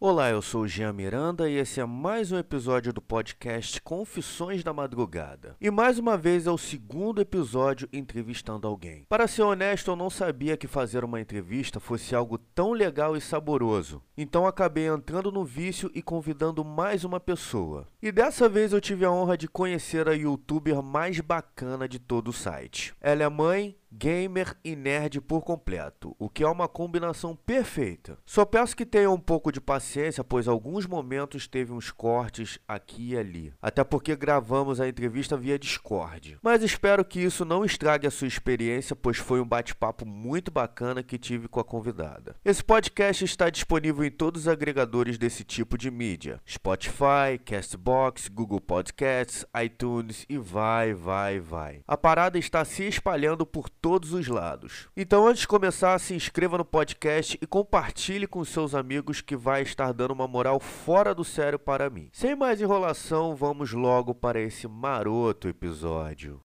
Olá, eu sou o Jean Miranda e esse é mais um episódio do podcast Confissões da Madrugada. E mais uma vez é o segundo episódio entrevistando alguém. Para ser honesto, eu não sabia que fazer uma entrevista fosse algo tão legal e saboroso. Então acabei entrando no vício e convidando mais uma pessoa. E dessa vez eu tive a honra de conhecer a youtuber mais bacana de todo o site. Ela é mãe, gamer e nerd por completo, o que é uma combinação perfeita. Só peço que tenham um pouco de paciência, pois alguns momentos teve uns cortes aqui e ali, até porque gravamos a entrevista via Discord. Mas espero que isso não estrague a sua experiência, pois foi um bate-papo muito bacana que tive com a convidada. Esse podcast está disponível em todos os agregadores desse tipo de mídia: Spotify, Castbox, Google Podcasts, iTunes e vai, vai, vai. A parada está se espalhando por todos os lados. Então, antes de começar, se inscreva no podcast e compartilhe com seus amigos que vai estar dando uma moral fora do sério para mim. Sem mais enrolação, vamos logo para esse maroto episódio.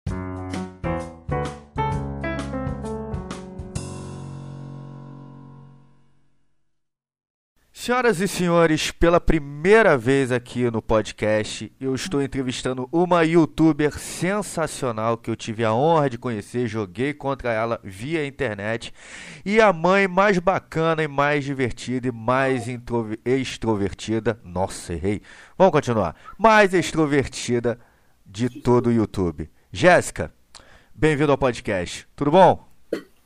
Senhoras e senhores, pela primeira vez aqui no podcast, eu estou entrevistando uma youtuber sensacional que eu tive a honra de conhecer, joguei contra ela via internet, e a mãe mais bacana e mais divertida e mais extrovertida, nossa, errei, vamos continuar, mais extrovertida de todo o YouTube. Jéssica, bem-vindo ao podcast, tudo bom?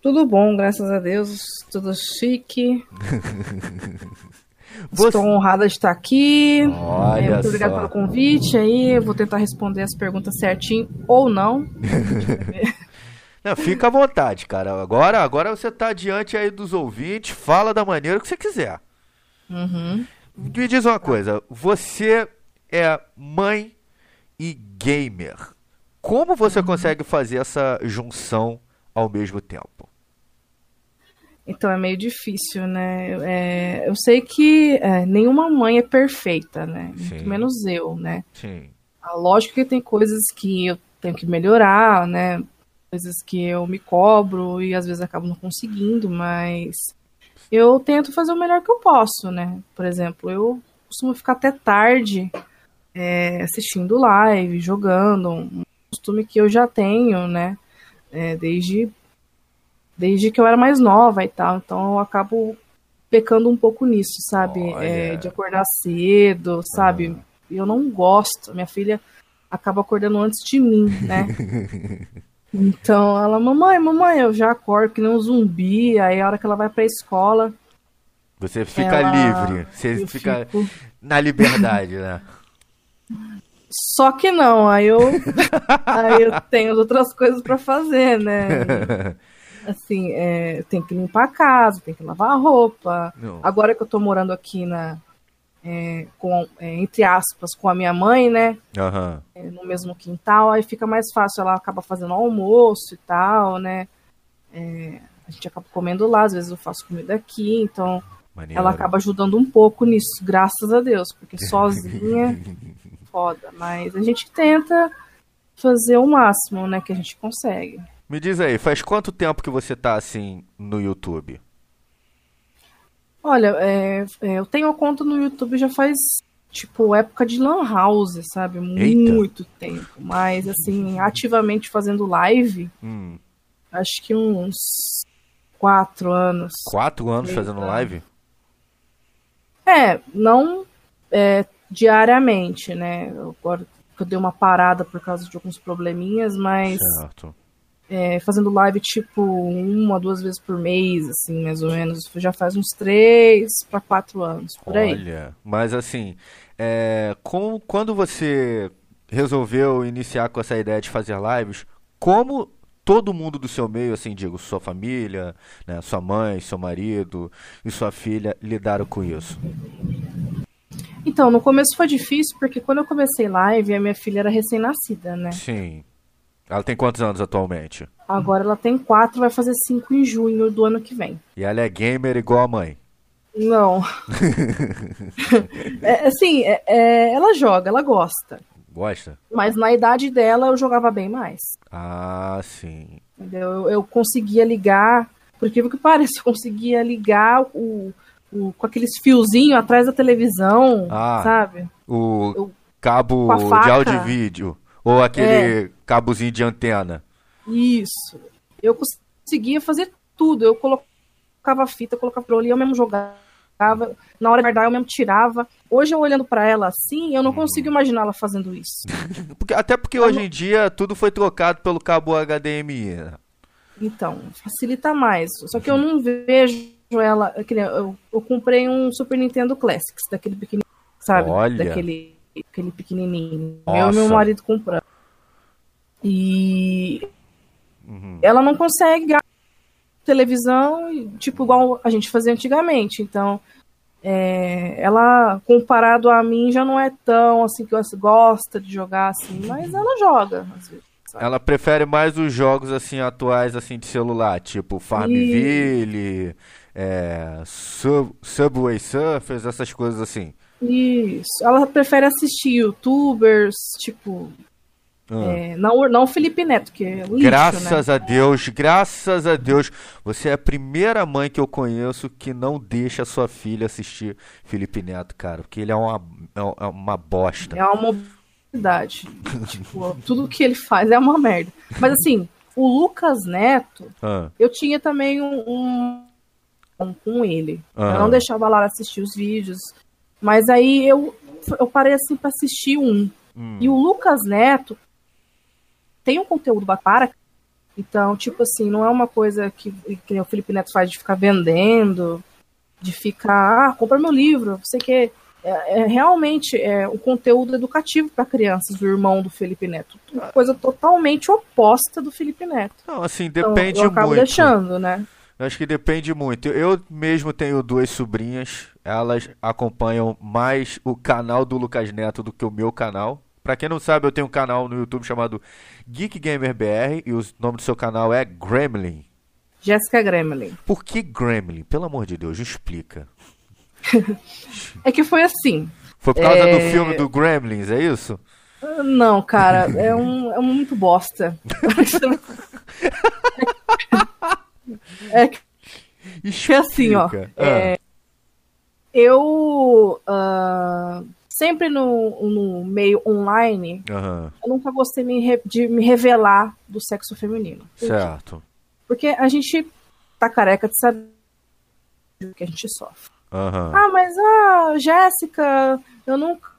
Tudo bom, graças a Deus, tudo chique. Você... Estou honrada de estar aqui. Olha é, muito obrigada pelo convite aí. Eu vou tentar responder as perguntas certinho ou não. não. Fica à vontade, cara. Agora, agora você está diante aí dos ouvintes. Fala da maneira que você quiser. Uhum. Me diz uma coisa. Você é mãe e gamer. Como você uhum. consegue fazer essa junção ao mesmo tempo? Então é meio difícil, né? É, eu sei que é, nenhuma mãe é perfeita, né? Sim. Muito menos eu, né? Sim. Lógico que tem coisas que eu tenho que melhorar, né? Coisas que eu me cobro e às vezes acabo não conseguindo, mas eu tento fazer o melhor que eu posso, né? Por exemplo, eu costumo ficar até tarde é, assistindo live, jogando, um costume que eu já tenho, né? É, desde desde que eu era mais nova e tal. Então eu acabo pecando um pouco nisso, sabe? É, de acordar cedo, sabe? Uhum. Eu não gosto. Minha filha acaba acordando antes de mim, né? então ela, mamãe, mamãe, eu já acordo que nem um zumbi. Aí a hora que ela vai pra escola. Você fica ela... livre, você fica fico... na liberdade, né? Só que não, aí eu, aí eu tenho outras coisas para fazer, né? assim, é, tem que limpar a casa, tem que lavar a roupa. Não. Agora que eu tô morando aqui na. É, com, é, entre aspas, com a minha mãe, né? Uhum. no mesmo quintal, aí fica mais fácil, ela acaba fazendo almoço e tal, né? É, a gente acaba comendo lá, às vezes eu faço comida aqui, então Maneiro. ela acaba ajudando um pouco nisso, graças a Deus, porque sozinha, foda. Mas a gente tenta fazer o máximo, né, que a gente consegue. Me diz aí, faz quanto tempo que você tá assim no YouTube? Olha, é, é, eu tenho conta no YouTube já faz, tipo, época de Lan House, sabe? Eita. Muito tempo. Mas, assim, ativamente fazendo live, hum. acho que uns quatro anos. Quatro anos fazendo live? É, não é, diariamente, né? Agora eu dei uma parada por causa de alguns probleminhas, mas. Certo é, fazendo live tipo uma, duas vezes por mês, assim, mais ou menos. Já faz uns três para quatro anos, por aí. Olha, mas assim, é, com, quando você resolveu iniciar com essa ideia de fazer lives, como todo mundo do seu meio, assim, digo, sua família, né, sua mãe, seu marido e sua filha lidaram com isso? Então, no começo foi difícil, porque quando eu comecei live, a minha filha era recém-nascida, né? Sim. Ela tem quantos anos atualmente? Agora ela tem quatro, vai fazer cinco em junho do ano que vem. E ela é gamer igual a mãe? Não. é, assim, é, é, ela joga, ela gosta. Gosta? Mas na idade dela eu jogava bem mais. Ah, sim. Entendeu? Eu, eu conseguia ligar, por incrível que pareça, eu conseguia ligar o, o- com aqueles fiozinhos atrás da televisão, Ah. sabe? O Eu- cabo de áudio e vídeo. Ou aquele cabozinho de antena. Isso. Eu conseguia fazer tudo. Eu colocava a fita, colocava pro ali, eu mesmo jogava. Na hora de guardar, eu mesmo tirava. Hoje, eu olhando pra ela assim, eu não consigo imaginar ela fazendo isso. Porque- até porque hoje em dia tudo foi trocado pelo cabo HDMI. né? Então, facilita mais. Só que eu não vejo ela. nem Eu, eu comprei um Super Nintendo Classics, daquele pequenininho, sabe? Olha. Daquele aquele pequenininho. Nossa. Eu e meu marido compramos. E Uhum. ela não consegue gastar televisão, tipo, igual a gente fazia antigamente. Então, é, ela, comparado a mim, já não é tão assim que eu gosta de jogar assim, mas ela joga, às vezes. sabe? Ela prefere mais os jogos assim atuais assim de celular, tipo Farmville, é, Sub- Subway Surfers, essas coisas assim. Isso. Ela prefere assistir youtubers, tipo. Ah. é, não, não o Felipe Neto, que é lixo, né? graças a Deus, graças a Deus, você é a primeira mãe que eu conheço que não deixa a sua filha assistir Felipe Neto, cara, porque ele é uma, é é uma bosta. É uma mobilidade. tipo, tudo que ele faz é uma merda. Mas assim, o Lucas Neto, Ah, eu tinha também um, um, com ele. Aham. Eu não deixava lá assistir os vídeos. Mas aí eu, eu parei assim pra assistir um. hum, E o Lucas Neto tem um conteúdo bacana. Então, tipo assim, não é uma coisa que, que o Felipe Neto faz de ficar vendendo, de ficar, ah, compra meu livro, sei que é, é realmente é um conteúdo educativo para crianças do irmão do Felipe Neto. Uma coisa totalmente oposta do Felipe Neto. Não, assim, Então, depende eu acabo muito. deixando, né? Eu acho que depende muito. Eu mesmo tenho duas sobrinhas, elas acompanham mais o canal do Lucas Neto do que o meu canal. Pra quem não sabe, eu tenho um canal no YouTube chamado Geek Gamer BR e o nome do seu canal é Gremlin. Jéssica Gremlin. Por que Gremlin? Pelo amor de Deus, explica. É que foi assim. Foi por causa É. do filme do Gremlins, é isso? Não, cara, é um, é um muito bosta. É que Explica. assim, ó, Ah, é, eu ah, sempre no, no meio online, aham, eu nunca gostei me de me revelar do sexo feminino. Certo. Porque a gente tá careca de saber o que a gente sofre. Aham. Ah, mas a Jéssica, eu nunca,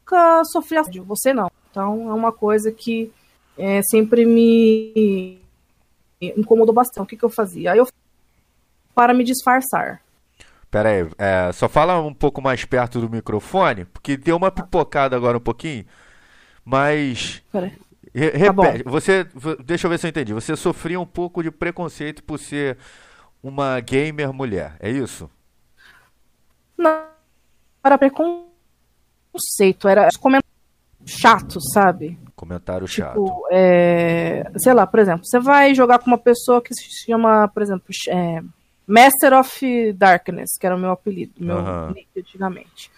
nunca sofri assédio. Você não. Então é uma coisa que é, sempre me incomodou bastante. O que, que eu fazia? Aí eu para me disfarçar. Pera aí, é, só fala um pouco mais perto do microfone, porque deu uma pipocada agora um pouquinho, mas Pera aí. Re- Tá repete, você, deixa eu ver se eu entendi. Você sofria um pouco de preconceito por ser uma gamer mulher, é isso? Não era preconceito, era comentário chato, sabe? Comentário chato. Tipo, é, sei lá, por exemplo, você vai jogar com uma pessoa que se chama, por exemplo, é, Master of Darkness, que era o meu apelido, meu Aham. nick antigamente.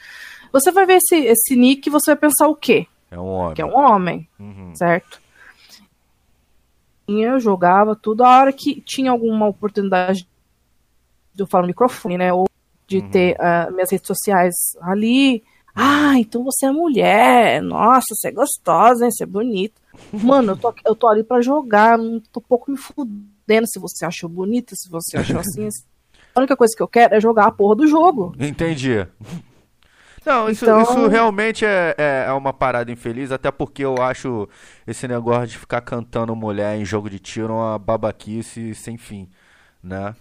Você vai ver esse, esse nick e você vai pensar o quê? É um homem. Que é um homem, Uhum. certo? Eu jogava tudo. A hora que tinha alguma oportunidade de eu falar no microfone, né? Ou de Uhum. ter ah, minhas redes sociais ali. Ah, então você é mulher. Nossa, você é gostosa, hein? Você é bonita. Mano, eu tô, eu tô ali pra jogar. Não tô pouco me fudendo se você achou bonita, se você achou assim. A única coisa que eu quero é jogar a porra do jogo. Entendi. Não, isso, Então- isso realmente é, é, é uma parada infeliz, até porque eu acho esse negócio de ficar cantando mulher em jogo de tiro uma babaquice sem fim, né?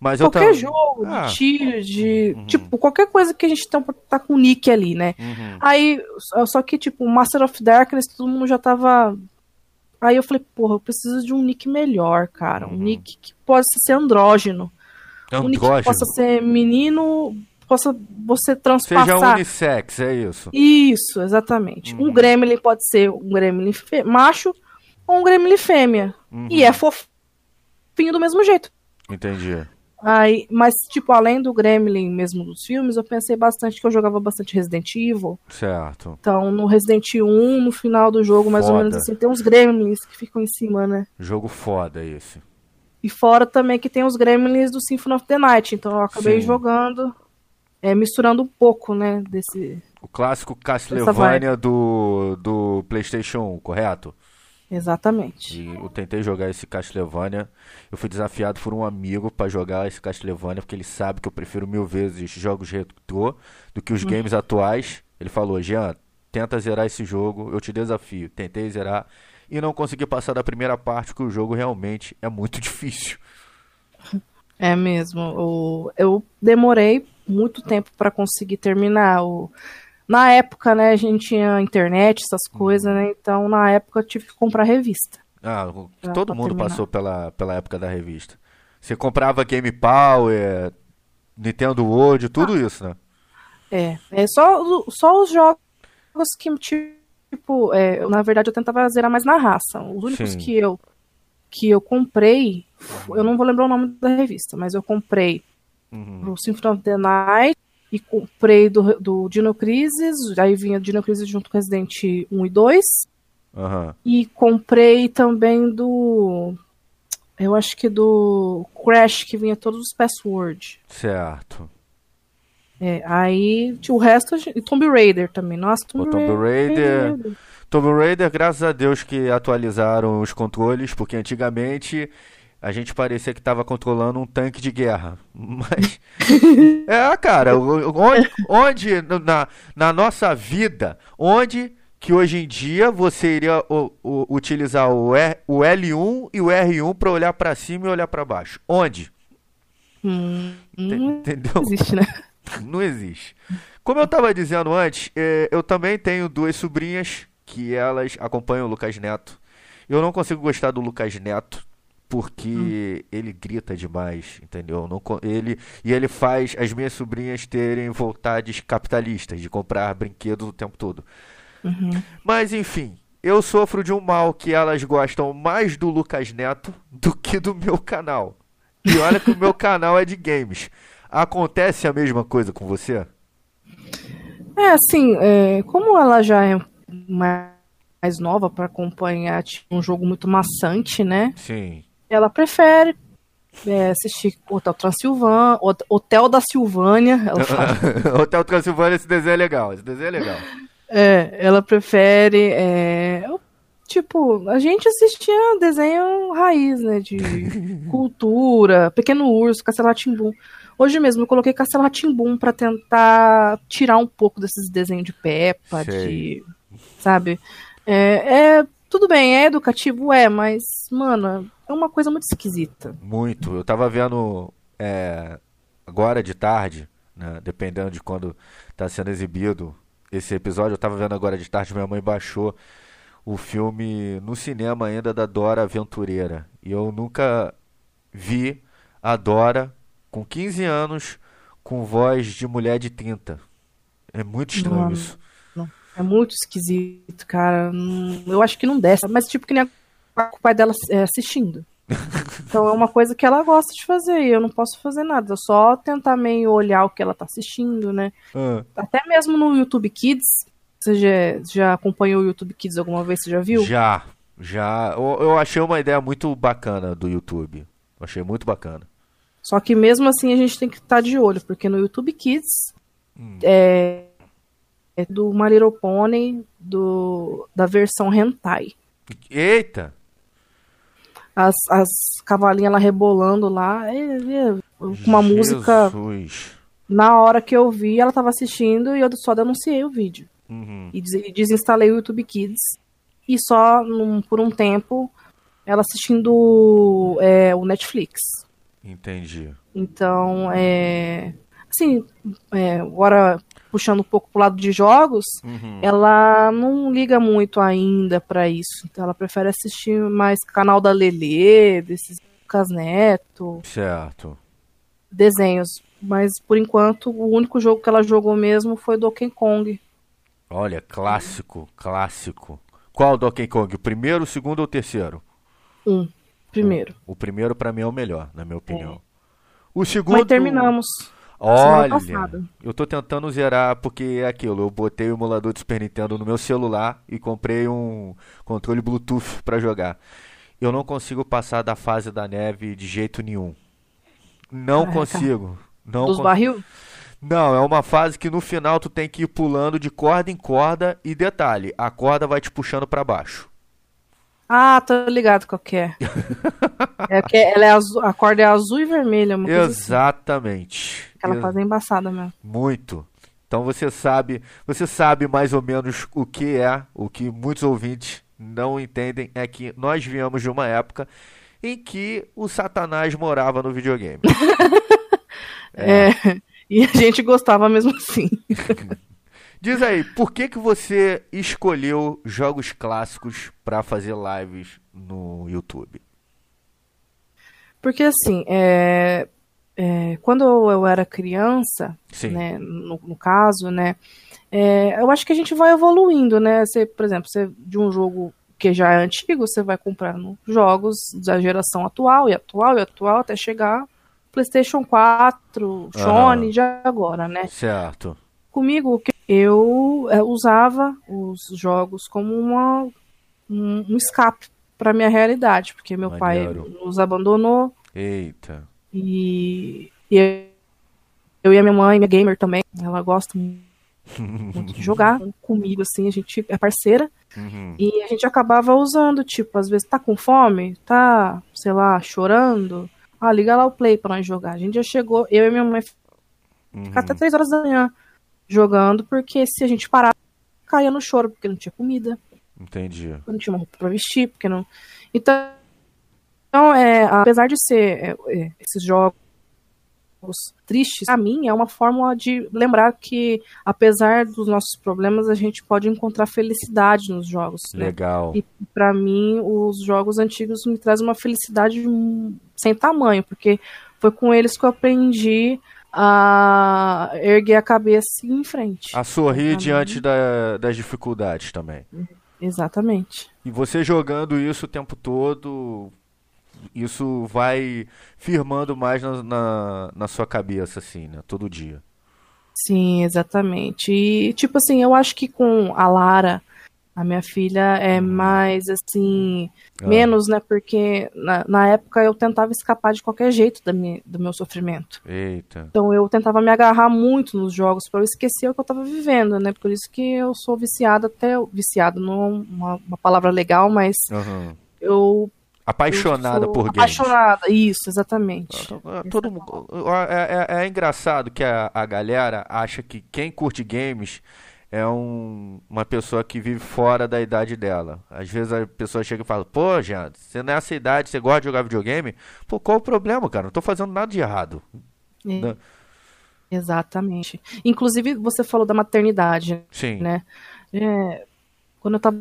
Mas eu qualquer tam- jogo Ah. de tiro, de. Tipo, qualquer coisa que a gente tá, tá com o nick ali, né? Uhum. Aí, só- só que, tipo, Master of Darkness, todo mundo já tava. Aí eu falei, porra, eu preciso de um nick melhor, cara. Um Uhum. nick que possa ser andrógeno. Um nick que Andrógeno. possa ser menino, possa você transpassar. Seja unissex, é isso. Isso, exatamente. Uhum. Um gremlin pode ser um gremlin macho ou um gremlin fêmea. Uhum. E é fofinho do mesmo jeito. Entendi. Aí, mas, tipo, além do Gremlin mesmo dos filmes, eu pensei bastante que eu jogava bastante Resident Evil. Certo. Então, no Resident 1, no final do jogo, mais ou Foda. menos assim, tem uns Gremlins que ficam em cima, né? Jogo foda esse. E fora também que tem os Gremlins do Symphony of the Night. Então eu acabei Sim. jogando, é, misturando um pouco, né, desse. O clássico Castlevania do, do PlayStation 1, correto? Exatamente. E eu tentei jogar esse Castlevania. Eu fui desafiado por um amigo pra jogar esse Castlevania, porque ele sabe que eu prefiro mil vezes jogos retrô do que os games atuais. Ele falou: Jean, tenta zerar esse jogo, eu te desafio. Tentei zerar e não consegui passar da primeira parte, porque o jogo realmente é muito difícil. É mesmo. O, eu demorei muito tempo para conseguir terminar. O, na época, né, a gente tinha internet, essas coisas, né? Então, na época, eu tive que comprar revista. Ah, Ah, todo mundo terminar. passou pela, pela época da revista. Você comprava Game Power, Nintendo World, tudo isso, né? É, é só, só os jogos que, tipo, é, na verdade, eu tentava zerar mais na raça. Os únicos Sim. que eu, que eu comprei, eu não vou lembrar o nome da revista, mas eu comprei Uhum. o Symphony of the Night e comprei do, do Dino Crisis, aí vinha Dino Crisis junto com Resident 1 e 2. Aham. E comprei também do. Eu acho que do Crash, que vinha todos os passwords. Certo. É, aí o resto. E Tomb Raider também. Nossa, Tomb, O Tomb Raider. Tomb Raider, graças a Deus que atualizaram os controles, porque antigamente a gente parecia que estava controlando um tanque de guerra. Mas. É, cara, onde, onde na, na nossa vida, onde que hoje em dia você iria o- o- utilizar o, R- o L1 e o R1 para olhar para cima e olhar para baixo? Onde? Hum, Ent- não Entendeu? existe, né? Não existe. Como eu estava dizendo antes, eh, eu também tenho duas sobrinhas que elas acompanham o Lucas Neto. Eu não consigo gostar do Lucas Neto porque ele grita demais, entendeu? Não ele e ele faz as minhas sobrinhas terem vontades capitalistas de comprar brinquedos o tempo todo. Mas enfim, eu sofro de um mal que elas gostam mais do Lucas Neto do que do meu canal. E olha que o meu canal é de games. Acontece a mesma coisa com você? É, assim, é, como ela já é mais mais nova para acompanhar tipo, um jogo muito maçante, né? Sim. Ela prefere é, assistir Hotel Transilvânia, Hot- Hotel da Silvânia, ela fala. Hotel Transilvânia, esse desenho é legal. Esse desenho é legal. É, ela prefere. é, tipo, a gente assistia desenho raiz, né? De cultura, Pequeno Urso, Castelo Rá-Tim-Bum. Hoje mesmo eu coloquei Castelo Rá-Tim-Bum pra tentar tirar um pouco desses desenhos de Peppa, Sei. de. Sabe? É, é- tudo bem, é educativo, é, mas, mano, é uma coisa muito esquisita. Muito. Eu tava vendo é, agora de tarde, né, dependendo de quando tá sendo exibido esse episódio, eu tava vendo agora de tarde, minha mãe baixou o filme no cinema ainda da Dora Aventureira. E eu nunca vi a Dora com 15 anos com voz de mulher de 30. É muito estranho Não, isso. É muito esquisito, cara. Hum, Eu acho que não desce. Mas, tipo, que nem a- o pai dela é, assistindo. Então é uma coisa que ela gosta de fazer e eu não posso fazer nada. Eu só tentar meio olhar o que ela tá assistindo, né? Ah, Até mesmo no YouTube Kids. Você já, já acompanhou o YouTube Kids alguma vez? Você já viu? Já, já. Eu, eu achei uma ideia muito bacana do YouTube. Eu achei muito bacana. Só que mesmo assim a gente tem que estar de olho, porque no YouTube Kids Hum. é, é do My Little Pony, do, da versão hentai. Eita! As, as cavalinhas lá rebolando lá, é, é, com uma música. Jesus. Na hora que eu vi, ela tava assistindo e eu só denunciei o vídeo. Uhum. E e desinstalei o YouTube Kids. E só num- por um tempo ela assistindo é, o Netflix. Entendi. Então, é. Assim, é, agora puxando um pouco pro lado de jogos, Uhum. ela não liga muito ainda pra isso. Então ela prefere assistir mais canal da Lelê, desses Lucas Neto, Certo. desenhos. Mas por enquanto o único jogo que ela jogou mesmo foi Donkey Kong. Olha, clássico, clássico. Qual Donkey Kong? O primeiro, o segundo ou o terceiro? Um, primeiro. O primeiro pra mim é o melhor, na minha opinião. O segundo. Mas terminamos. Olha, eu tô tentando zerar porque é aquilo. Eu botei o emulador de Super Nintendo no meu celular e comprei um controle Bluetooth pra jogar. eu não consigo passar da fase da neve de jeito nenhum. Não Ah, consigo. Não Dos con- barril? Não, é uma fase que no final tu tem que ir pulando de corda em corda e detalhe, a corda vai te puxando pra baixo. Ah, tô ligado qual que é. é que ela é azul, a corda é azul e vermelha, assim. Exatamente. Aquela Ex- fase é embaçada mesmo. Muito. Então você sabe, você sabe mais ou menos o que é, o que muitos ouvintes não entendem é que nós viemos de uma época em que o Satanás morava no videogame. É. E a gente gostava mesmo assim. Diz aí, por que que você escolheu jogos clássicos pra fazer lives no YouTube? Porque assim, é, é, quando eu era criança, né, no, no caso, né, é, eu acho que a gente vai evoluindo, né? Você, por exemplo, você, de um jogo que já é antigo, você vai comprando jogos da geração atual e atual e atual até chegar PlayStation 4, Sony, já agora, né? Certo. Comigo, o que eu é, usava os jogos como uma, um, um escape para minha realidade, porque meu Maneiro. pai nos abandonou Eita. e, e eu, eu e a minha mãe, minha gamer também, ela gosta muito de jogar comigo, assim, a gente é parceira. Uhum. E a gente acabava usando, tipo, às vezes tá com fome, tá, sei lá, chorando. Ah, liga lá o play pra nós jogar. A gente já chegou, eu e minha mãe Uhum. ficar até três horas da manhã jogando, porque se a gente parar, caía no choro, porque não tinha comida, Entendi. porque não tinha uma roupa pra vestir, porque não. Então, então é, apesar de ser é, é, esses jogos tristes, pra mim é uma forma de lembrar que, apesar dos nossos problemas, a gente pode encontrar felicidade nos jogos, né? Legal. E pra mim, os jogos antigos me trazem uma felicidade hum, sem tamanho, porque foi com eles que eu aprendi a erguer a cabeça e em frente. A sorrir diante da- das dificuldades também. Exatamente. E você jogando isso o tempo todo, isso vai firmando mais na, na, na sua cabeça, assim, né? Todo dia. Sim, exatamente. E, tipo assim, eu acho que com a Lara, a minha filha, é mais assim. Ah, Menos, né? Porque na, na época eu tentava escapar de qualquer jeito da minha, do meu sofrimento. Eita. Então eu tentava me agarrar muito nos jogos para eu esquecer o que eu tava vivendo, né? Por isso que eu sou viciada até. Viciada não é uma, uma palavra legal, mas Aham. eu. Apaixonada por games. Apaixonada, isso, exatamente. Ah, Todo mundo, é, é- é engraçado que a, a galera acha que quem curte games é um- uma pessoa que vive fora da idade dela. Às vezes a pessoa chega e fala: Pô, Jean, você nessa idade, você gosta de jogar videogame? Pô, qual o problema, cara? Não tô fazendo nada de errado. É, Né? Exatamente. Inclusive, você falou da maternidade, Sim. né? É, quando eu tava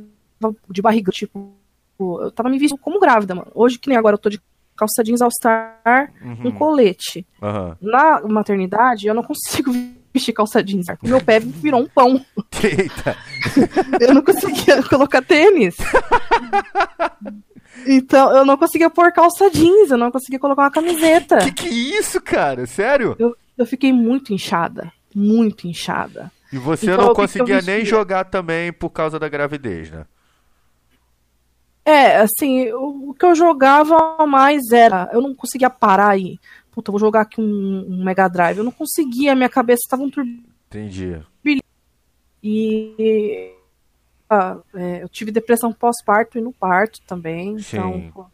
de barriga, tipo, eu tava me vestindo como grávida, mano. Hoje, que nem agora, eu tô de calça jeans All-Star, um Uhum. colete. Aham. Na maternidade, eu não consigo vestir calça jeans. Meu pé virou um pão. Eita. Eu não conseguia colocar tênis. Então, eu não conseguia pôr calça jeans, eu não conseguia colocar uma camiseta. Que que é isso, cara? Sério? Eu, eu fiquei muito inchada. Muito inchada. E você Então, não conseguia nem jogar também por causa da gravidez, né? É, assim, o, o que eu jogava mais era. Eu não conseguia parar aí. Puta, vou jogar aqui um, um Mega Drive. Eu não conseguia, minha cabeça estava um turbilhão. Entendi. E. ah, é, eu tive depressão pós-parto e no parto também. Sim. Então.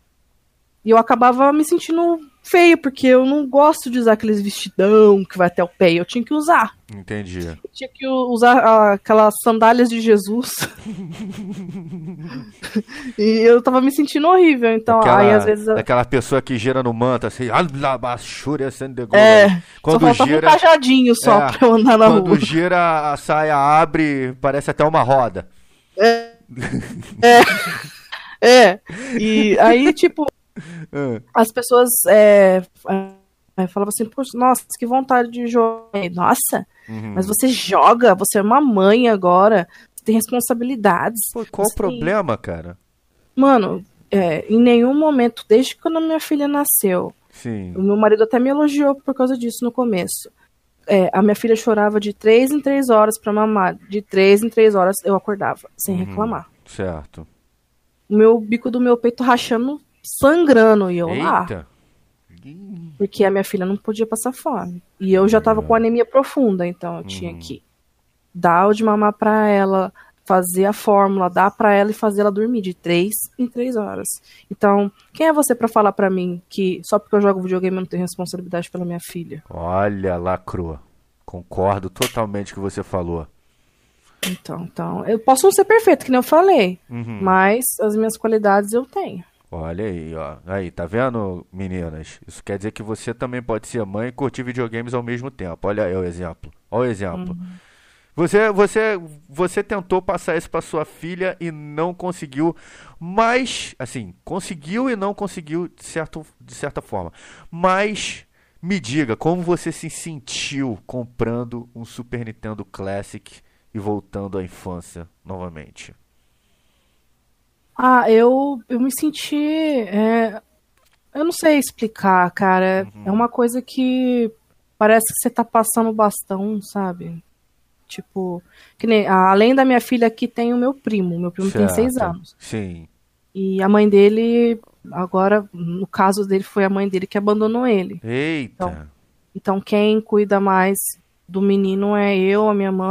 E eu acabava me sentindo feio, porque eu não gosto de usar aqueles vestidão que vai até o pé. Eu tinha que usar. Entendi. Eu tinha que usar aquelas sandálias de Jesus. e eu tava me sentindo horrível. Então, Aquela, aí às vezes. eu- aquela pessoa que gira no manto, assim, É, só Quando faltava gira, um cajadinho só É, pra eu andar na quando rua. gira, a saia abre, parece até uma roda. É. E aí, tipo, as pessoas é, é, falavam assim, Poxa, nossa, que vontade de jogar. Nossa, uhum. mas você joga, você é uma mãe agora, você tem responsabilidades. Pô, qual o Sim. problema, cara? Mano, é, em nenhum momento, desde quando minha filha nasceu, Sim. o meu marido até me elogiou por causa disso no começo. É, a minha filha chorava de três em três horas pra mamar. De três em três horas eu acordava, sem Uhum. reclamar. Certo. O meu bico do meu peito rachando sangrando e eu lá. Eita. Porque a minha filha não podia passar fome. E eu já tava com anemia profunda, então eu tinha Uhum. que dar o de mamar pra ela, fazer a fórmula, dar pra ela e fazer ela dormir de três em três horas. Então, quem é você pra falar pra mim que só porque eu jogo videogame eu não tenho responsabilidade pela minha filha? Olha, lacrou. Concordo totalmente com o que você falou. Então, então, eu posso não ser perfeito, que nem eu falei, Uhum. mas as minhas qualidades eu tenho. Olha aí, ó. Aí, tá vendo, meninas? Isso quer dizer que você também pode ser mãe e curtir videogames ao mesmo tempo. Olha aí o exemplo. Olha o exemplo. Você, você, você tentou passar isso pra sua filha e não conseguiu, mas, assim, conseguiu e não conseguiu de, certo, de certa forma. Mas, me diga, como você se sentiu comprando um Super Nintendo Classic e voltando à infância novamente? Ah, eu, eu me senti. é, eu não sei explicar, cara. É uma coisa que parece que você tá passando o bastão, sabe? Tipo, que nem, além da minha filha aqui tem o meu primo. Meu primo tem seis Certo. anos. Sim. E a mãe dele, agora, no caso dele, foi a mãe dele que abandonou ele. Eita. Então, Então, quem cuida mais do menino é eu, a minha mãe,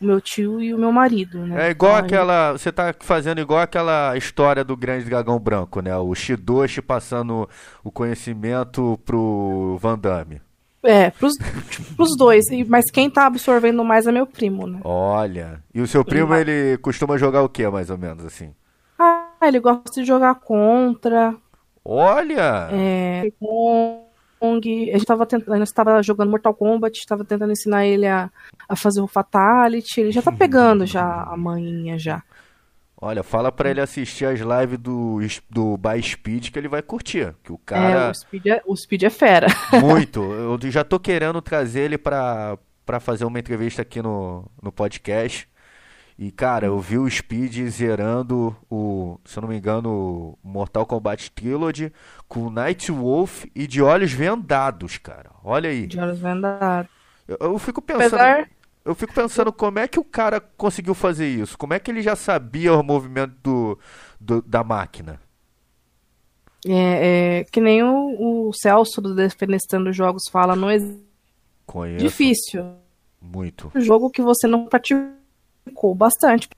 o meu tio e o meu marido, né? É igual Então, aquela. Você tá fazendo igual aquela história do grande dragão branco, né? O Shidoshi passando o conhecimento pro Van Damme. É, pros, pros dois. Mas quem tá absorvendo mais é meu primo, né? Olha. E o seu primo, ele costuma jogar o que, mais ou menos, assim? Ah, ele gosta de jogar contra. Olha! É, Kong. A gente tava tentando, a gente tava jogando Mortal Kombat, tava tentando ensinar ele a, a fazer o Fatality. Ele já tá pegando já a manhinha já. Olha, fala pra ele assistir as lives do, do By Speed que ele vai curtir. Que o É, cara. o Speed é, o Speed é fera. Muito. Eu já tô querendo trazer ele pra, pra fazer uma entrevista aqui no, no podcast. E, cara, eu vi o Speed zerando o, se eu não me engano, Mortal Kombat Trilogy com Night Wolf e de olhos vendados, cara. Olha aí. De olhos vendados. Eu, eu fico pensando, Apesar. eu fico pensando como é que o cara conseguiu fazer isso? Como é que ele já sabia o movimento do, do- da máquina? É, é, que nem o, o Celso do Defenestrando Jogos fala, não é Conheço difícil. muito. um jogo que você não praticou bastante.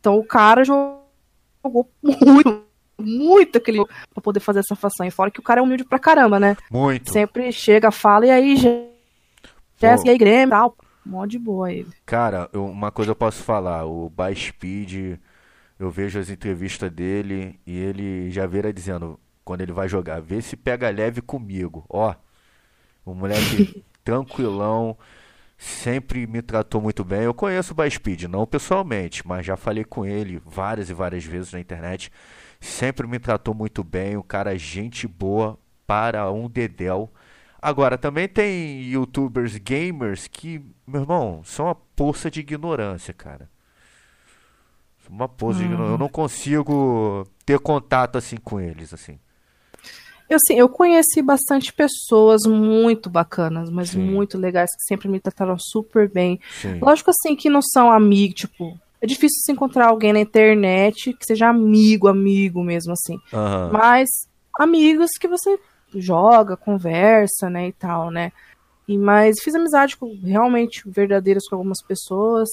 Então o cara jogou muito, muito aquele pra poder fazer essa façanha. Fora que o cara é humilde pra caramba, né? Muito. Sempre chega, fala, e aí, Jé- Jéssica, e aí, Grêmio, tal. Mó de boa ele. Cara, eu- uma coisa eu posso falar, o By Speed, eu vejo as entrevistas dele e ele já vira dizendo, quando ele vai jogar, vê se pega leve comigo. Ó, o moleque tranquilão, sempre me tratou muito bem. Eu conheço o By Speed, não pessoalmente, mas já falei com ele várias e várias vezes na internet. Sempre me tratou muito bem, o cara gente boa para um dedéu. Agora, também tem youtubers gamers que, meu irmão, são uma poça de ignorância, cara. Uma poça de ignorância. Eu não consigo ter contato assim com eles, assim. Eu, assim, eu conheci bastante pessoas muito bacanas, mas Sim. muito legais, que sempre me trataram super bem. Sim. Lógico assim que não são amigos, tipo, é difícil se encontrar alguém na internet que seja amigo, amigo mesmo, assim. Aham. Mas amigos que você joga, conversa, né, e tal, né? E mas fiz amizade com, realmente verdadeiras com algumas pessoas,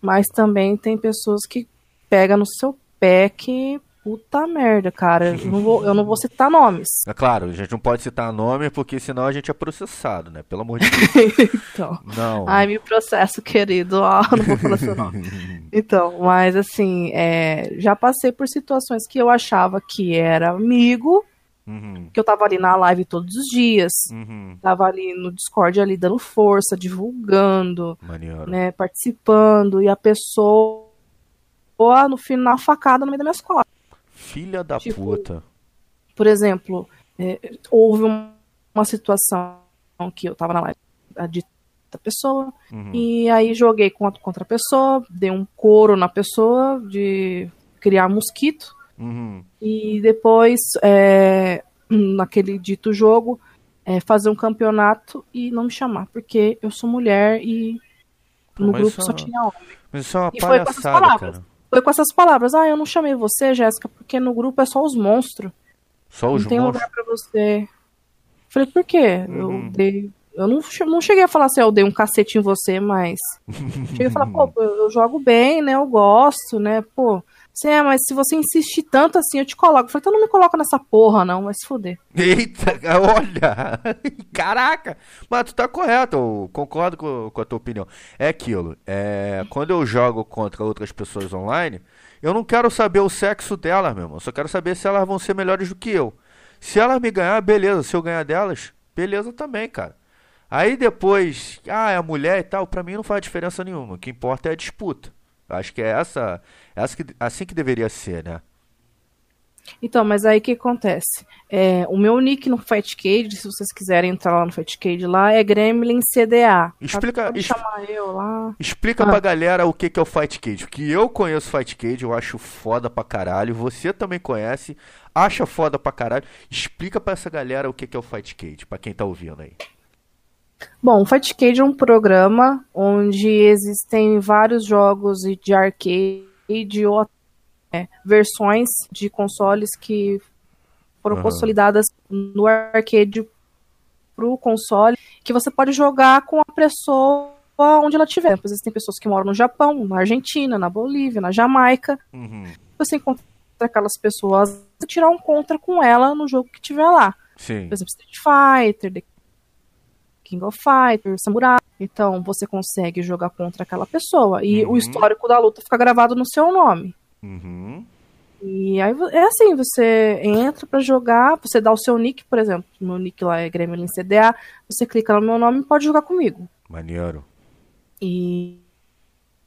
mas também tem pessoas que pegam no seu pé que puta merda, cara. Eu não vou, eu não vou citar nomes. É claro, a gente não pode citar nome porque senão a gente é processado, né? Pelo amor de Deus. Então, Não. ai, me processo, querido. Ó, não vou falar seu nome. Então, mas assim, é, já passei por situações que eu achava que era amigo, Uhum, que eu tava ali na live todos os dias, uhum. tava ali no Discord ali dando força, divulgando, Maneiro. né, participando, e a pessoa no final facada no meio das minhas costas. Filha da Tipo, puta. Por exemplo, é, houve um- uma situação que eu tava na live a dita pessoa, Uhum. e aí joguei contra, contra a pessoa, dei um couro na pessoa de criar mosquito, Uhum. e depois, é, naquele dito jogo, é, fazer um campeonato e não me chamar, porque eu sou mulher e Pô, no grupo só é- tinha homem. Mas isso é uma E foi com essas palhaçada, palavras. cara. Foi com essas palavras, ah, eu não chamei você, Jéssica, porque no grupo é só os monstros. Só os não tem monstros? lugar pra você. Falei, por quê? Uhum. Eu dei. Eu não, não cheguei a falar assim, "Ah, eu dei um cacete em você, mas. cheguei a falar, pô, eu, eu jogo bem, né? Eu gosto, né? Pô. Você é, mas se você insistir tanto assim, eu te coloco. Eu falei, então não me coloca nessa porra, não, vai se fuder. Eita, olha! Caraca! Mas tu tá correto, eu concordo com, com a tua opinião. É aquilo, é, quando eu jogo contra outras pessoas online, eu não quero saber o sexo delas, meu irmão. Eu só quero saber se elas vão ser melhores do que eu. Se elas me ganhar, beleza. Se eu ganhar delas, beleza também, cara. Aí depois, ah, é a mulher e tal, pra mim não faz diferença nenhuma. O que importa é a disputa. Acho que é essa, essa que, assim que deveria ser, né? Então, mas aí o que acontece? É, o meu nick no Fightcade, se vocês quiserem entrar lá no Fightcade, lá é Gremlin CDA. Explica- Pode, pode expl- chamar eu lá. Explica Ah. pra galera o que que é o Fight Cage. Que eu conheço Fight Cage, eu acho foda pra caralho. Você também conhece, acha foda pra caralho. Explica pra essa galera o que que é o Fight Cage, pra quem tá ouvindo aí. Bom, o Fightcade é um programa onde existem vários jogos de arcade ou é, versões de consoles que foram Aham. consolidadas no arcade pro console, que você pode jogar com a pessoa onde ela estiver. Existem pessoas que moram no Japão, na Argentina, na Bolívia, na Jamaica. Uhum. Você encontra aquelas pessoas e tirar um contra com ela no jogo que tiver lá. Sim. Por exemplo, Street Fighter, The King of Fighters, Samurai. Então, você consegue jogar contra aquela pessoa. E Uhum. o histórico da luta fica gravado no seu nome. Uhum. E aí é assim, você entra pra jogar, você dá o seu nick, por exemplo, meu nick lá é Gremlin CDA, você clica no meu nome e pode jogar comigo. Maneiro. E,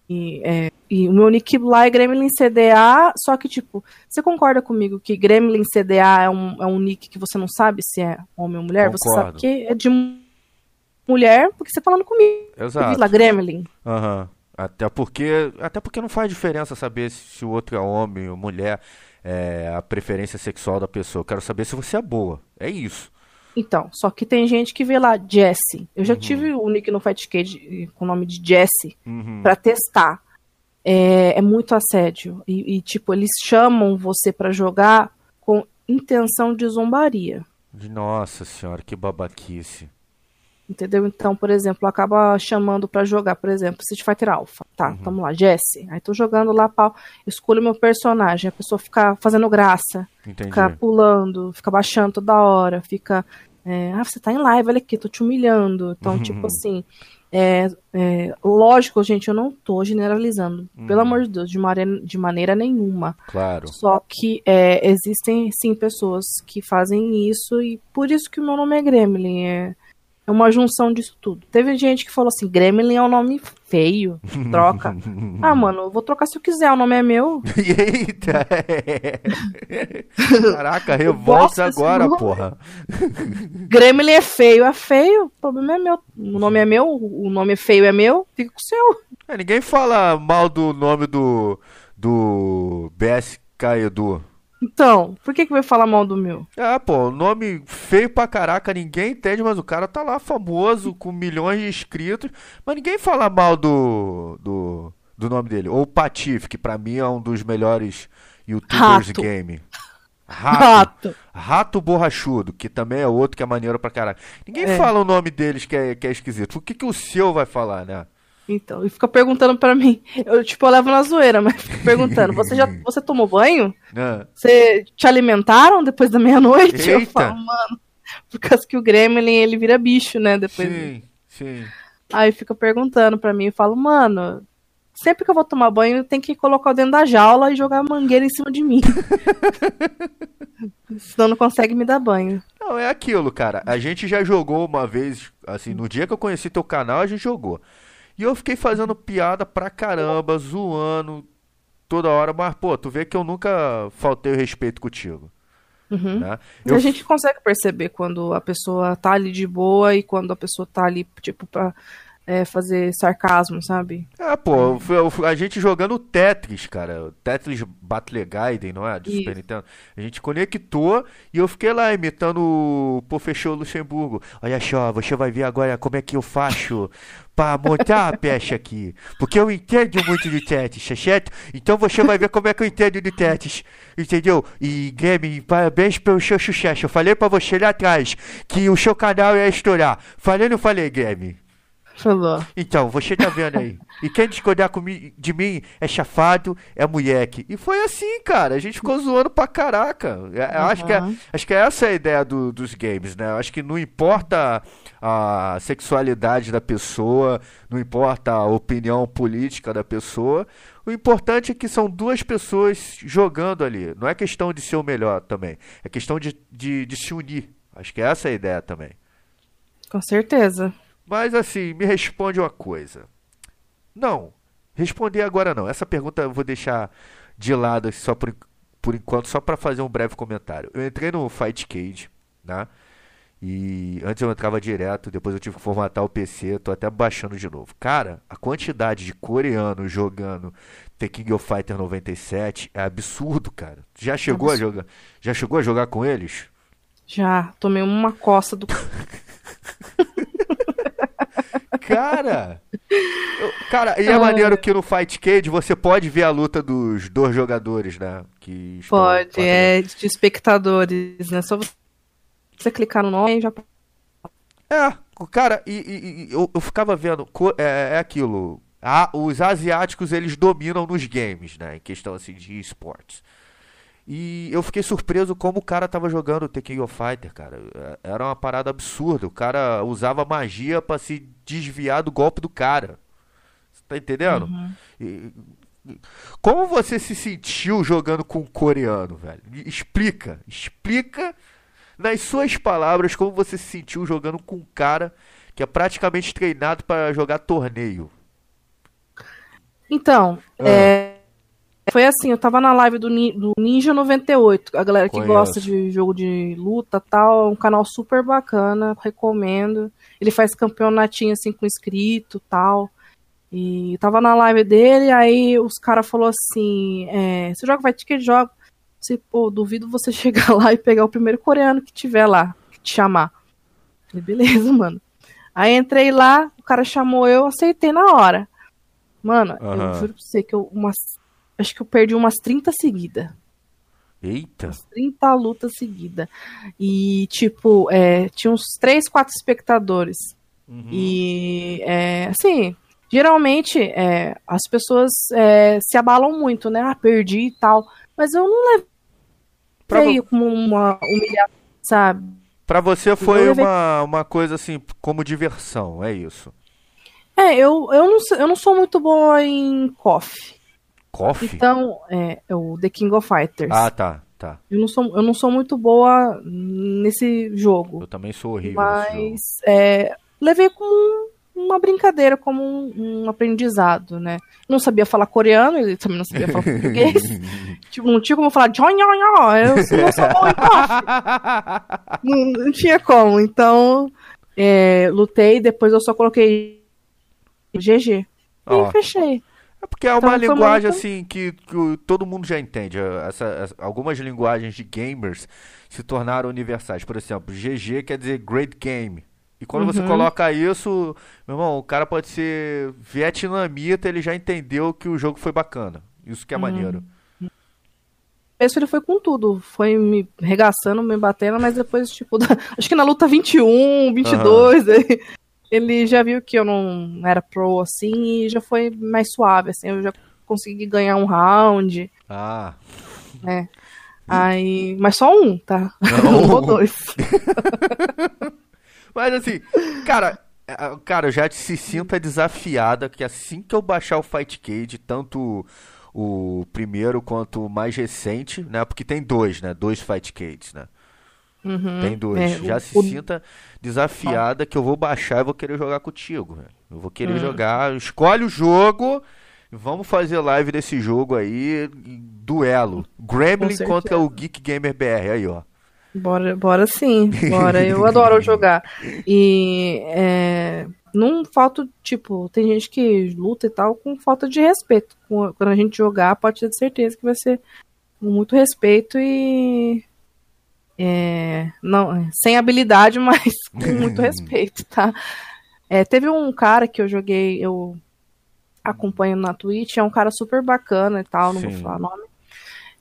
e, é, e o meu nick lá é Gremlin CDA, só que, tipo, você concorda comigo que Gremlin CDA é um, é um nick que você não sabe se é homem ou mulher? Você Concordo. sabe que é de mulher porque você tá falando comigo. Exato. Gremlin. Aham. Até porque, até porque não faz diferença saber se o outro é homem ou mulher, é, a preferência sexual da pessoa. Eu quero saber se você é boa. É isso. Então, só que tem gente que vê lá Jessie. Eu já Uhum. tive o nick no Fightcade com o nome de Jessie Uhum. pra testar. É, é muito assédio. E, e, tipo, eles chamam você pra jogar com intenção de zombaria. Nossa senhora, que babaquice. Entendeu? Então, por exemplo, acaba chamando pra jogar, por exemplo, Street Fighter Alpha. Tá, Uhum. vamos lá, Jesse. Aí tô jogando lá, pau, escolho meu personagem. A pessoa fica fazendo graça, Entendi. fica pulando, fica baixando toda hora, fica. é, ah, você tá em live, olha aqui, tô te humilhando. Então, Uhum. tipo assim. É, é, lógico, gente, eu não tô generalizando. Pelo Uhum. amor de Deus, de, mare- de maneira nenhuma. Claro. Só que é, existem sim pessoas que fazem isso e por isso que o meu nome é Gremlin. É, é uma junção disso tudo. Teve gente que falou assim: Gremlin é um nome feio, troca. ah, mano, eu vou trocar se eu quiser, o nome é meu. Eita! Caraca, gosto revolta agora, porra. Gremlin é feio, é feio, o problema é meu. O nome é meu, o nome é feio é meu, fica com o seu. É, ninguém fala mal do nome do. do BSK Edu. Então, por que, que vai falar mal do meu? Ah, pô, nome feio pra caraca, ninguém entende, mas o cara tá lá famoso, com milhões de inscritos, mas ninguém fala mal do. do, do nome dele. Ou Patife, que pra mim é um dos melhores youtubers Rato. game. Rato. Rato. Rato Borrachudo, que também é outro que é maneiro pra caralho. Ninguém É. fala o nome deles que é, que é esquisito. Por que, que o seu vai falar, né? Então, e fica perguntando pra mim. Eu, tipo, eu levo na zoeira, mas fico perguntando: você já você tomou banho? Né? Você te alimentaram depois da meia-noite? Eu falo, mano. Por causa que o Gremlin, ele vira bicho, né? Depois. Sim, sim. Aí fica perguntando pra mim. Eu falo, mano, sempre que eu vou tomar banho, tem que colocar dentro da jaula e jogar a mangueira em cima de mim. Senão não consegue me dar banho. Não, é aquilo, cara. A gente já jogou uma vez, assim, no dia que eu conheci teu canal, a gente jogou. E eu fiquei fazendo piada pra caramba, zoando toda hora, mas, pô, tu vê que eu nunca faltei o respeito contigo. Uhum. Né? E Eu a gente consegue perceber quando a pessoa tá ali de boa e quando a pessoa tá ali, tipo, pra é, fazer sarcasmo, sabe? Ah, pô, a gente jogando Tetris, cara. Tetris Battle Gaiden, não é? Do Isso. Super Nintendo. A gente conectou e eu fiquei lá imitando o Professor Luxemburgo. Olha só, você vai ver agora como é que eu faço pra montar a peça aqui. Porque eu entendo muito de Tetris, tá certo? Então você vai ver como é que eu entendo de Tetris. Entendeu? E, Game, parabéns pelo seu sucesso. Eu falei pra você lá atrás que o seu canal ia estourar. Falei ou não falei, Game? Falou. Então, você tá vendo aí. E quem discordar de mim é chafado, é mulheque. E foi assim, cara. A gente ficou zoando pra caraca. É, eu acho, que é, Uhum. acho que é essa a ideia do- dos games, né? Eu acho que não importa a sexualidade da pessoa, não importa a opinião política da pessoa. O importante é que são duas pessoas jogando ali. Não é questão de ser o melhor também. É questão de, de, de se unir. Acho que essa é a ideia também. Com certeza. Mas assim, me responde uma coisa. Não, responder agora não. Essa pergunta eu vou deixar de lado assim, só por, por enquanto, só para fazer um breve comentário. Eu entrei no Fight Cage, né? E antes eu entrava direto, depois eu tive que formatar o PC, tô até baixando de novo. Cara, a quantidade de coreanos jogando The King of Fighter 97 é absurdo, cara. Já chegou a jogar? Já chegou a jogar com eles? Já tomei uma coça do. Cara! eu- cara, e é Ah. maneiro que no Fight Cage você pode ver a luta dos dois jogadores, né? Que Pode, é de espectadores, né? Só você clicar no nome e já. É, o cara, e, e- eu, eu ficava vendo, co- é, é aquilo. a- os asiáticos eles dominam nos games, né? Em questão assim de esportes. E eu fiquei surpreso como o cara tava jogando King of Fighter, cara. É, Era uma parada absurda. O cara usava magia pra se desviar do golpe do cara. Você tá entendendo? E- e- como você se sentiu jogando com um coreano, velho? Explica, explica nas suas palavras como você se sentiu jogando com um cara que é praticamente treinado para jogar torneio. Então, Ah. é, foi assim, eu tava na live do, do Ninja 98, a galera que Conheço. gosta de jogo de luta tal, é um canal super bacana, recomendo. Ele faz campeonatinho assim com inscrito tal. E tava na live dele, aí os caras falaram assim, é, você joga Kid? Joga. Se, pô, duvido você chegar lá e pegar o primeiro coreano que tiver lá, que te chamar. Falei, beleza, mano. Aí entrei lá, o cara chamou eu, aceitei na hora. Mano, Aham. eu juro pra você que eu umas. Acho que eu perdi umas 30 seguidas. Eita. 30 lutas seguidas. E, tipo, é, tinha uns 3, 4 espectadores. Uhum. E, é, assim, geralmente é, as pessoas é, se abalam muito, né? Ah, perdi e tal. Mas eu não levei vo- como uma humilhação, sabe? pra você foi levei- uma, uma coisa assim, como diversão, é isso. É, eu, eu, não, sou- eu não sou muito boa em KOF. Então, é, é o The King of Fighters. Ah, tá, tá. Eu não, sou, eu não sou muito boa nesse jogo. Eu também sou horrível. Mas é, levei como uma brincadeira, como um, um aprendizado, né? Não sabia falar coreano, ele também não sabia falar português. tipo, não tinha como falar eu não sou bom em não, não tinha como. Então, é, lutei, depois eu só coloquei GG. E fechei. É porque é uma Então, linguagem muito- assim que, que todo mundo já entende. Essa- essa- algumas linguagens de gamers se tornaram universais. Por exemplo, GG quer dizer Great Game. E quando você Uhum. coloca isso, meu irmão, o cara pode ser vietnamita, ele já entendeu que o jogo foi bacana. Isso que é Uhum. maneiro. Esse ele foi com tudo. Foi me regaçando, me batendo, mas depois, tipo, da- acho que na luta 21, 22, aí, ele já viu que eu não era pro assim e já foi mais suave, assim. Eu já consegui ganhar um round, Ah, né? Aí, mas só um, tá? Não. Não dois. Mas assim, cara, é, cara, eu já se sinta desafiada que assim que eu baixar o Fight Cage, tanto o primeiro quanto o mais recente, né? Porque tem dois, né? Dois Fight Cages, né? Uhum. Tem dois. É, já o- se o- sinta desafiada que eu vou baixar e vou querer jogar contigo, velho. Eu vou querer Hum. jogar, escolhe o jogo. Vamos fazer live desse jogo aí, duelo. Gremlin contra o Geek Gamer BR, aí ó. Bora, bora sim, bora. Eu adoro jogar. E é, não falta, tipo, tem gente que luta e tal com falta de respeito. Quando a gente jogar, pode ter certeza que vai ser com muito respeito e. É, não, sem habilidade, mas com muito respeito, tá? É, teve um cara que eu joguei, eu acompanho na Twitch, é um cara super bacana e tal, não Sim. vou falar nome.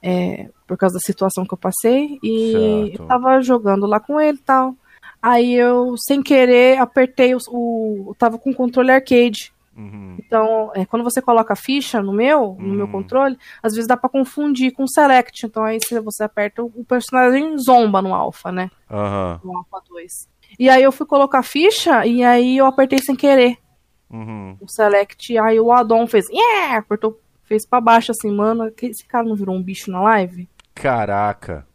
É, por causa da situação que eu passei. E certo. eu tava jogando lá com ele e tal. Aí eu, sem querer, apertei o. o eu tava com o controle arcade. Uhum. Então, é, quando você coloca a ficha no meu, no meu uhum. controle, às vezes dá para confundir com o select. Então aí você aperta, o personagem zomba no alpha, né? Uhum. No alpha 2. E aí eu fui colocar a ficha e aí eu apertei sem querer. Uhum. O select, aí o Adon fez, yeah! Apertou, fez pra baixo assim, mano. Esse cara não virou um bicho na live? Caraca.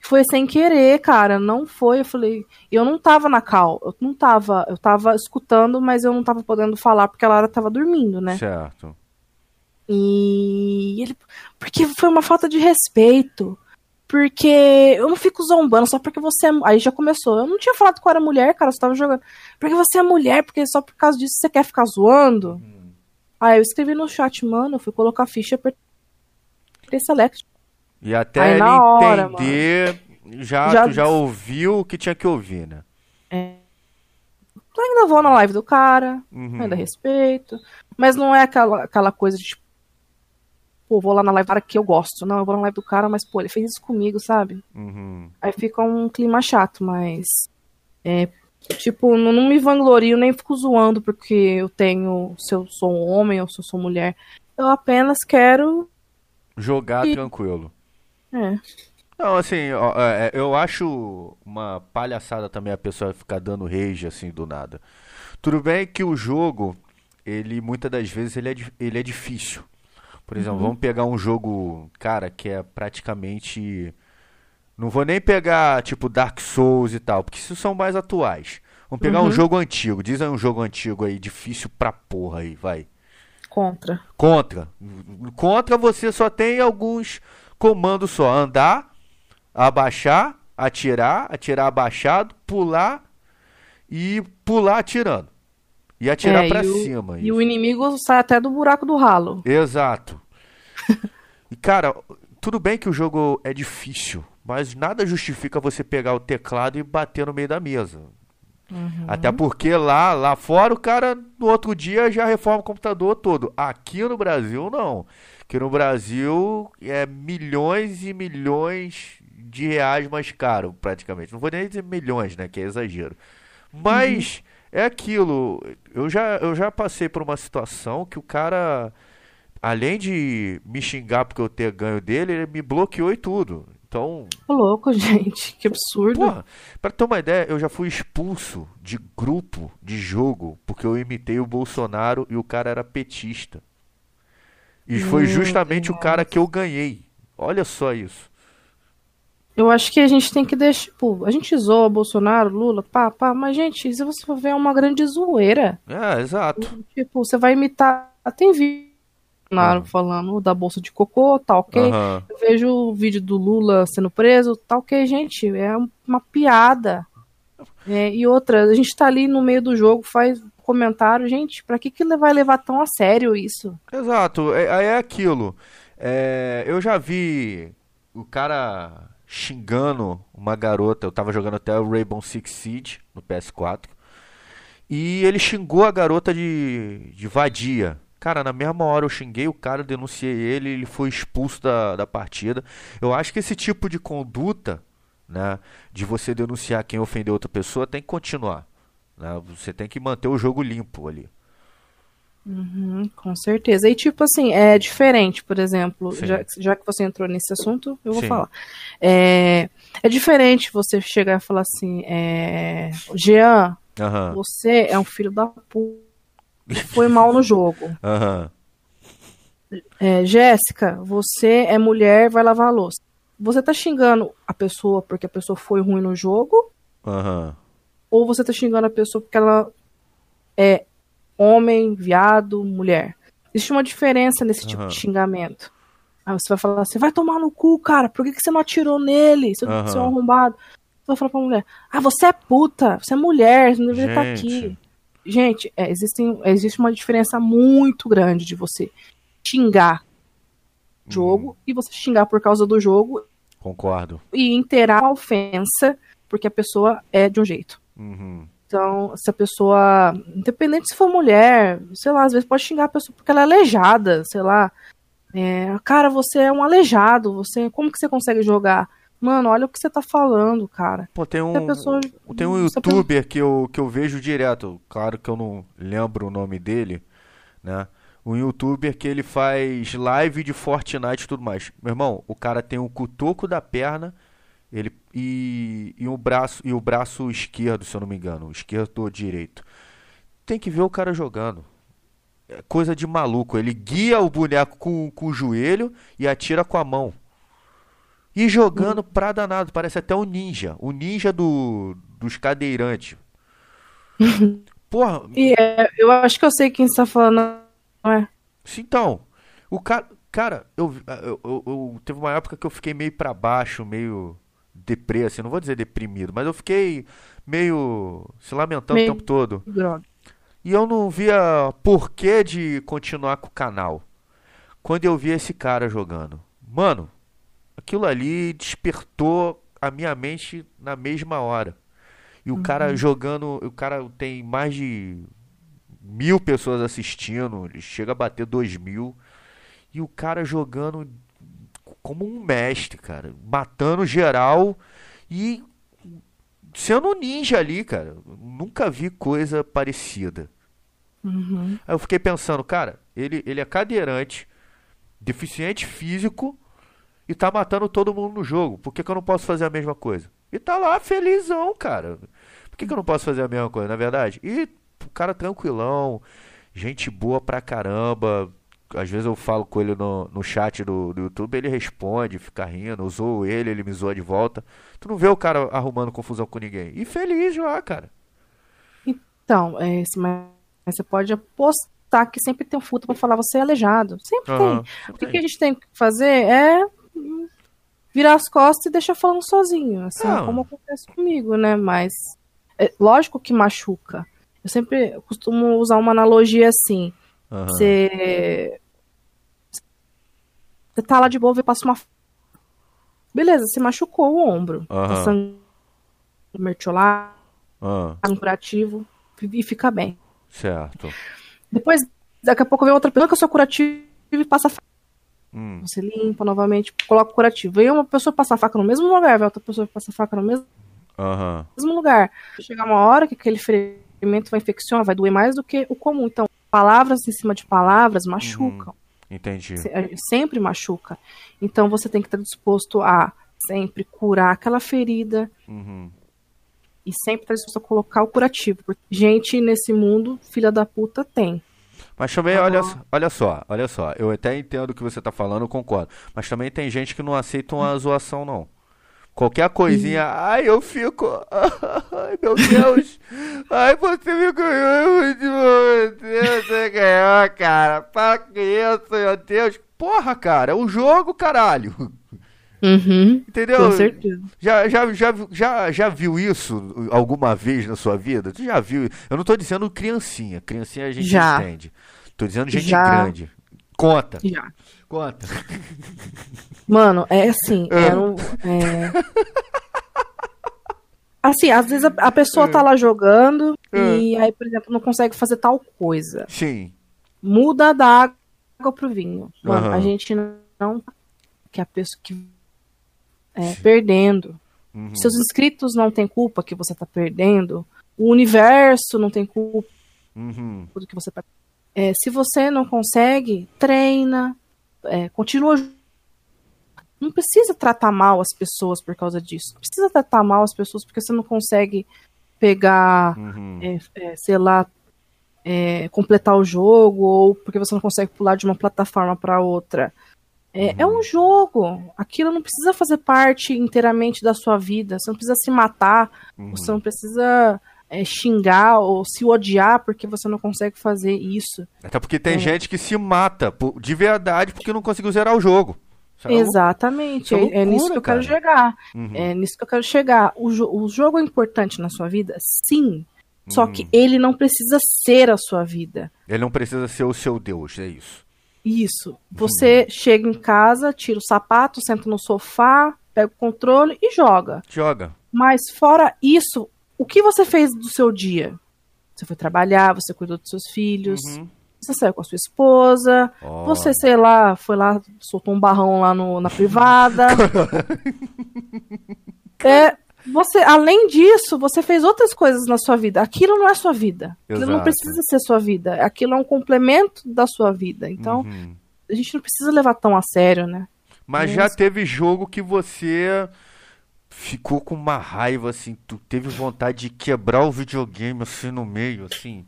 Foi sem querer, cara, não foi. Eu falei, eu não tava na cal, eu não tava, eu tava escutando, mas eu não tava podendo falar porque a Lara tava dormindo, né? Certo. E ele, porque foi uma falta de respeito. Porque eu não fico zombando só porque você é. Aí já começou. Eu não tinha falado que eu era mulher, cara, você tava jogando. Porque você é mulher, porque só por causa disso você quer ficar zoando. Hum. Aí eu escrevi no chat, mano, eu fui colocar a ficha, apertei select. E até Aí, ele hora, entender, já, já... já ouviu o que tinha que ouvir, né? É. Eu ainda vou na live do cara, uhum. ainda respeito. Mas não é aquela, aquela coisa de tipo, pô, vou lá na live do cara que eu gosto. Não, eu vou na live do cara, mas, pô, ele fez isso comigo, sabe? Uhum. Aí fica um clima chato, mas. É, tipo, não, não, me vanglorio, nem fico zoando porque eu tenho. Se eu sou um homem ou se eu sou mulher. Eu apenas quero. Jogar e... tranquilo. É. Não, assim, ó, é, eu acho uma palhaçada também a pessoa ficar dando rage assim do nada. Tudo bem que o jogo, ele muitas das vezes ele é, ele é difícil. Por exemplo, uhum. vamos pegar um jogo, cara, que é praticamente. Não vou nem pegar, tipo, Dark Souls e tal, porque isso são mais atuais. Vamos pegar uhum. um jogo antigo. Diz aí um jogo antigo aí, difícil pra porra aí, vai. Contra. Contra. Contra você só tem alguns Comando só: andar, abaixar, atirar, atirar abaixado, pular e pular atirando. E atirar é, para cima. E o inimigo sai até do buraco do ralo. Exato. e cara, tudo bem que o jogo é difícil, mas nada justifica você pegar o teclado e bater no meio da mesa. Uhum. Até porque lá, lá fora o cara no outro dia já reforma o computador todo. Aqui no Brasil não que no Brasil é milhões e milhões de reais mais caro, praticamente. Não vou nem dizer milhões, né? Que é exagero. Mas uhum. é aquilo. Eu já, eu já passei por uma situação que o cara, além de me xingar porque eu ter ganho dele, ele me bloqueou e tudo. Então. louco, gente. Que absurdo. Porra, pra ter uma ideia, eu já fui expulso de grupo de jogo porque eu imitei o Bolsonaro e o cara era petista. E foi justamente o cara que eu ganhei. Olha só isso. Eu acho que a gente tem que deixar. Tipo, a gente zoa Bolsonaro, Lula, pá, pá, mas, gente, se você for ver, é uma grande zoeira. É, exato. Tipo, você vai imitar. Tem vídeo Bolsonaro uhum. falando da bolsa de cocô, tá ok. Uhum. Eu vejo o vídeo do Lula sendo preso, tá ok, gente. É uma piada. É, e outra, a gente tá ali no meio do jogo, faz comentário, gente, para que, que vai levar tão a sério isso? Exato, é, é aquilo. É, eu já vi o cara xingando uma garota, eu tava jogando até o Rainbow Six Siege no PS4, e ele xingou a garota de, de vadia. Cara, na mesma hora eu xinguei o cara, denunciei ele, ele foi expulso da, da partida. Eu acho que esse tipo de conduta, né, de você denunciar quem ofendeu outra pessoa, tem que continuar. Né? Você tem que manter o jogo limpo ali. Uhum, com certeza. E tipo assim, é diferente, por exemplo, já, já, que você entrou nesse assunto, eu vou Sim. falar. É, é diferente você chegar e falar assim, é, Jean, uhum. você é um filho da puta, foi mal no jogo. Uhum. É, Jéssica, você é mulher, vai lavar a louça. Você tá xingando a pessoa porque a pessoa foi ruim no jogo? Aham ou você tá xingando a pessoa porque ela é homem, viado, mulher. Existe uma diferença nesse tipo uhum. de xingamento. Aí você vai falar assim, vai tomar no cu, cara, por que, que você não atirou nele? Você, uhum. você é um arrombado. Você vai falar pra mulher, ah, você é puta, você é mulher, você não deveria estar aqui. gente, é, existem, existe uma diferença muito grande de você xingar o jogo e você xingar por causa do jogo Concordo. e inteirar a ofensa porque a pessoa é de um jeito. Uhum. Então, se a pessoa, independente se for mulher, sei lá, às vezes pode xingar a pessoa porque ela é aleijada, sei lá. É, cara, você é um aleijado, você, como que você consegue jogar? Mano, olha o que você tá falando, cara. Pô, tem um, pessoa- tem um youtuber que eu, que eu vejo direto, claro que eu não lembro o nome dele, né? Um youtuber que ele faz live de Fortnite e tudo mais. Meu irmão, o cara tem o cotoco da perna ele, e, e, o braço, e o braço esquerdo, se eu não me engano, o esquerdo ou direito. Tem que ver o cara jogando. É coisa de maluco. Ele guia o boneco com, com o joelho e atira com a mão. E jogando pra danado, parece até o ninja. O ninja do, dos cadeirantes. Porra, E é, eu acho que eu sei quem você tá falando. Não é? então, o cara. Cara, eu, eu, eu- eu- teve uma época que eu fiquei meio pra baixo, meio deprê, assim, não vou dizer deprimido, mas eu fiquei meio se lamentando Meio- o tempo todo. Droga. E eu não via porquê de continuar com o canal. Quando eu vi esse cara jogando. Mano, aquilo ali despertou a minha mente na mesma hora. E o cara jogando, o cara tem mais de mil pessoas assistindo, ele chega a bater dois mil. E o cara jogando como um mestre, cara. Matando geral e sendo um ninja ali, cara. Nunca vi coisa parecida. Uhum. Aí eu fiquei pensando, cara, ele, ele é cadeirante, deficiente físico e tá matando todo mundo no jogo. Por que, que eu não posso fazer a mesma coisa? E tá lá felizão, cara. Por que, que eu não posso fazer a mesma coisa, na verdade? E o cara tranquilão, gente boa pra caramba. Às vezes eu falo com ele no, no chat do, do YouTube, ele responde, fica rindo. Zoo ele, ele me zoa de volta. Tu não vê o cara arrumando confusão com ninguém. E feliz lá, cara. Então, é, mas você pode apostar que sempre tem um futa pra falar você é aleijado. Sempre Aham, tem. O que, que a gente tem que fazer é virar as costas e deixar falando sozinho, assim, Ah. como acontece comigo, né? Mas é, lógico que machuca. Eu sempre costumo usar uma analogia assim. Você. Você tá lá de boa e passa uma. Beleza, você machucou o ombro. Aham. Tá sangue mertiolado, Ah, um curativo e fica bem. certo. Depois, daqui a pouco vem outra pessoa que eu sou curativo e passa a faca. Hum, Você limpa novamente, coloca o curativo. Vem uma pessoa passar a faca no mesmo lugar, vem outra pessoa passar a faca no mesmo, Aham. mesmo lugar. Chegar uma hora que aquele ferimento vai infeccionar, vai doer mais do que o comum. Então, palavras em cima de palavras machucam. Entendi. Se- eh, Sempre machuca. Então, você tem que estar disposto a sempre curar aquela ferida Uhum. e sempre estar disposto a colocar o curativo. Porque gente nesse mundo, filha da puta, tem. Mas também, olha, só- olha só, olha só, eu até entendo o que você tá falando, concordo. Mas também tem gente que não aceita uma zoação, não. Qualquer coisinha, ai, eu fico. Ai, meu Deus! Ai, você me ganhou de você, você ganhou, cara. Para com isso, meu Deus. Porra, cara, é um jogo, caralho. Uhum, Entendeu? com certeza. Já, já, já, já, já viu isso alguma vez na sua vida? Tu já viu? Eu não tô dizendo criancinha. Criancinha a gente Já. entende. Tô dizendo gente Já. grande. Conta. Já. Conta. Mano, é assim, era um, é... Assim, às vezes a, a pessoa tá lá jogando e aí, por exemplo, não consegue fazer tal coisa. Sim. Muda da água pro vinho. Mano, Aham. a gente não que a pessoa que é perdendo. Uhum. Seus inscritos não têm culpa que você tá perdendo. O universo não tem culpa Uhum. do que você tá. É, se você não consegue, treina, é, continua. Não precisa tratar mal as pessoas por causa disso. Não precisa tratar mal as pessoas porque você não consegue pegar, Uhum. é, é, sei lá, é, completar o jogo ou porque você não consegue pular de uma plataforma para outra. É, é um jogo. Aquilo não precisa fazer parte inteiramente da sua vida. Você não precisa se matar. Uhum. Você não precisa é, xingar ou se odiar porque você não consegue fazer isso. Até porque tem É. gente que se mata por- de verdade porque não conseguiu zerar o jogo. É. Exatamente. isso é É, é nisso loucura, que eu quero chegar. Uhum. É nisso que eu quero chegar. O, jo- o jogo é importante na sua vida? Sim. Só que ele não precisa ser a sua vida. Ele não precisa ser o seu Deus, é isso. Isso. Você chega em casa, tira o sapato, senta no sofá, pega o controle e joga. Joga. Mas fora isso, o que você fez do seu dia? Você foi trabalhar, você cuidou dos seus filhos, Uhum. você saiu com a sua esposa, Ó. você, sei lá, foi lá, soltou um barrão lá no, na privada. é, você, além disso, você fez outras coisas na sua vida. Aquilo não é sua vida. Aquilo não Exato. precisa ser sua vida. Aquilo é um complemento da sua vida. Então, Uhum. a gente não precisa levar tão a sério, né? Mas já teve jogo que você ficou com uma raiva, assim, tu teve vontade de quebrar o videogame assim no meio, assim.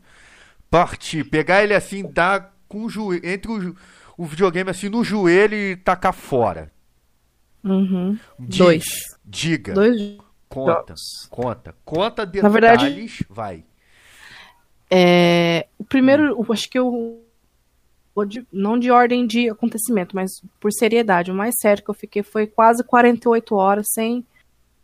Partir, pegar ele assim, dar com o joelho, entre o, o videogame assim no joelho e tacar fora. Uhum. Diz, Dois. Diga. Dois Conta. jogos. Conta. Conta detalhes. Na verdade- vai. É, o primeiro, eu acho que eu. não de ordem de acontecimento, mas por seriedade. O mais sério que eu fiquei foi quase 48 horas sem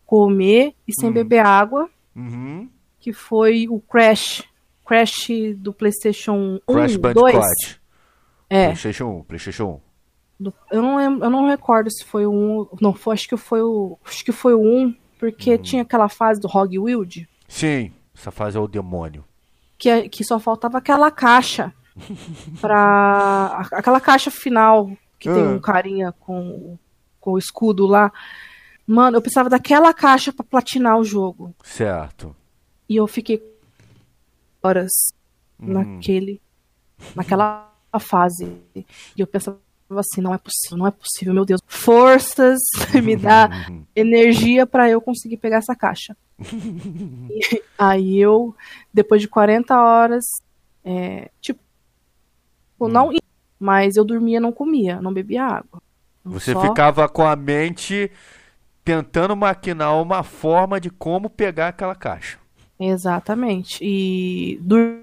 comer e sem Hum. beber água, Uhum. que foi o Crash. Crash do PlayStation 1, Crash 2. Bandicoot. É, PlayStation 1, PlayStation 1. do- eu, não lembro, eu não recordo se foi o 1. Não, foi, acho que foi o. Acho que foi o 1, porque Hum. tinha aquela fase do Hog Wild. Sim, essa fase é o demônio. que, que só faltava aquela caixa pra. aquela caixa final que tem Ah. um carinha com, com o escudo lá. Mano, eu precisava daquela caixa pra platinar o jogo. Certo. E eu fiquei horas Uhum. naquele. naquela fase. E eu pensava assim, não é possível, não é possível, meu Deus. Forças, me dá energia pra eu conseguir pegar essa caixa. E aí eu, depois de 40 horas, é, tipo, Hum. não, mas eu dormia, não comia, não bebia água. Você só- ficava com a mente tentando maquinar uma forma de como pegar aquela caixa. Exatamente. E dur-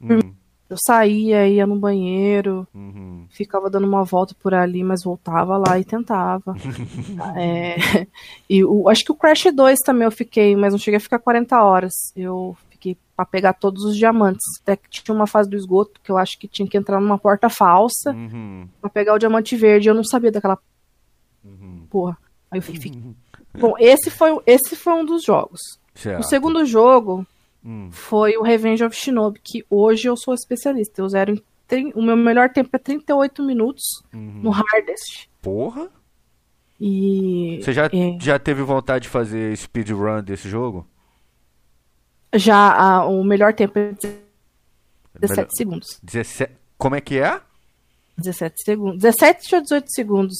Uhum, eu saía, ia no banheiro, uhum. ficava dando uma volta por ali, mas voltava lá e tentava. É, e o, acho que o Crash 2 também eu fiquei, mas não cheguei a ficar 40 horas. Eu fiquei pra pegar todos os diamantes. Até que tinha uma fase do esgoto que eu acho que tinha que entrar numa porta falsa Uhum, pra pegar o diamante verde. Eu não sabia daquela uhum. porra. Aí eu fiquei. Bom, esse foi, esse foi um dos jogos. Certo. O segundo jogo Hum, foi o Revenge of Shinobi, que hoje eu sou especialista. Eu zero em. O meu melhor tempo é 38 minutos uhum. no hardest. Porra? E. Você já, é, já teve vontade de fazer speedrun desse jogo? já a- o melhor tempo é 17 Melhor- segundos. 17... Como é que é? 17 segundos. 17 ou 18 segundos.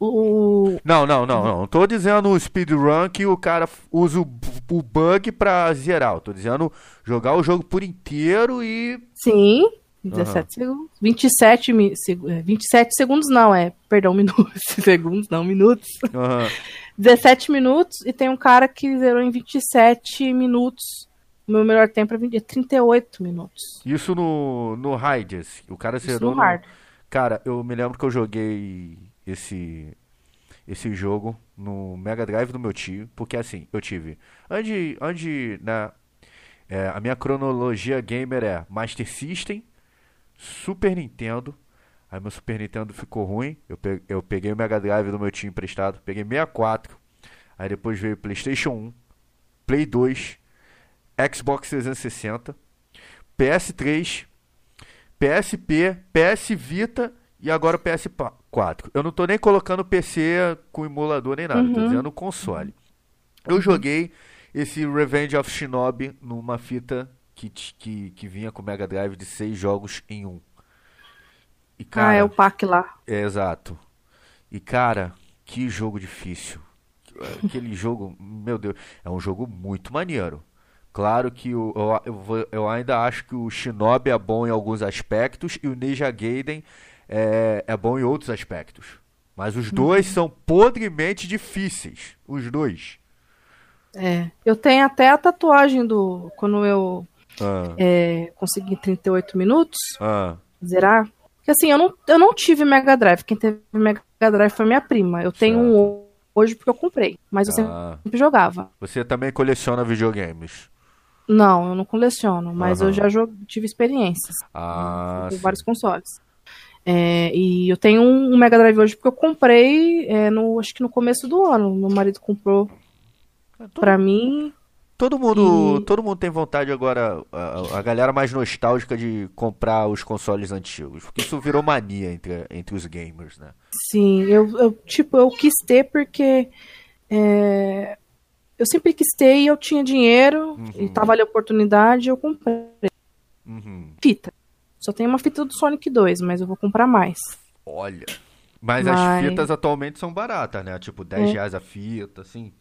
O. Não, não, não, não. Tô dizendo o speedrun que o cara usa o, o bug pra zerar. Eu tô dizendo jogar o jogo por inteiro e. Sim, 17 segundos. 27, mi- seg- é, 27 segundos não, é. Perdão, minutos. Segundos, não, minutos. Aham. 17 minutos e tem um cara que zerou em 27 minutos. O meu melhor tempo é 20 é 38 minutos. Isso no, no Hades. O cara Isso zerou. no no- hard. Cara, eu me lembro que eu joguei esse esse jogo no Mega Drive do meu tio, porque assim, eu tive onde onde na é, a minha cronologia gamer é Master System, Super Nintendo. Aí meu Super Nintendo ficou ruim, eu, pe- eu peguei o Mega Drive do meu tio emprestado, peguei 64. Aí depois veio PlayStation 1, Play 2, Xbox 360, PS3, PSP, PS Vita e agora o PS4. Eu não tô nem colocando PC com emulador nem nada, tô Uhum. dizendo console. Eu joguei esse Revenge of Shinobi numa fita que, que, que vinha com Mega Drive de seis jogos em um. E ah, é o pack lá. é, exato. E cara, que jogo difícil. Aquele jogo, meu Deus, é um jogo muito maneiro. Claro que o, eu, eu, eu ainda acho que o Shinobi é bom em alguns aspectos e o Ninja Gaiden é, é bom em outros aspectos. Mas os dois são podremente difíceis. Os dois. É. Eu tenho até a tatuagem do. Quando eu Ah, é, consegui 38 minutos ah, zerar. Porque assim, eu não, eu não tive Mega Drive. Quem teve Mega Drive foi minha prima. Eu tenho um hoje porque eu comprei. Mas eu ah. sempre jogava. Você também coleciona videogames. Não, eu não coleciono, mas Aham. eu já jo- tive experiências Ah, vários consoles. É, e eu tenho um Mega Drive hoje porque eu comprei, é, no, acho que no começo do ano. Meu marido comprou Todo, pra mim. todo mundo, e- todo mundo tem vontade agora, a, a galera mais nostálgica de comprar os consoles antigos, porque isso virou mania entre, entre os gamers, né? Sim, eu, eu, tipo, eu quis ter porque é, eu sempre quis ter e eu tinha dinheiro e tava ali a oportunidade, eu comprei Uhum. fita. Só tem uma fita do Sonic 2, mas eu vou comprar mais. Olha. Mas as Mas- fitas atualmente são baratas, né? Tipo, 10 É. reais a fita, assim.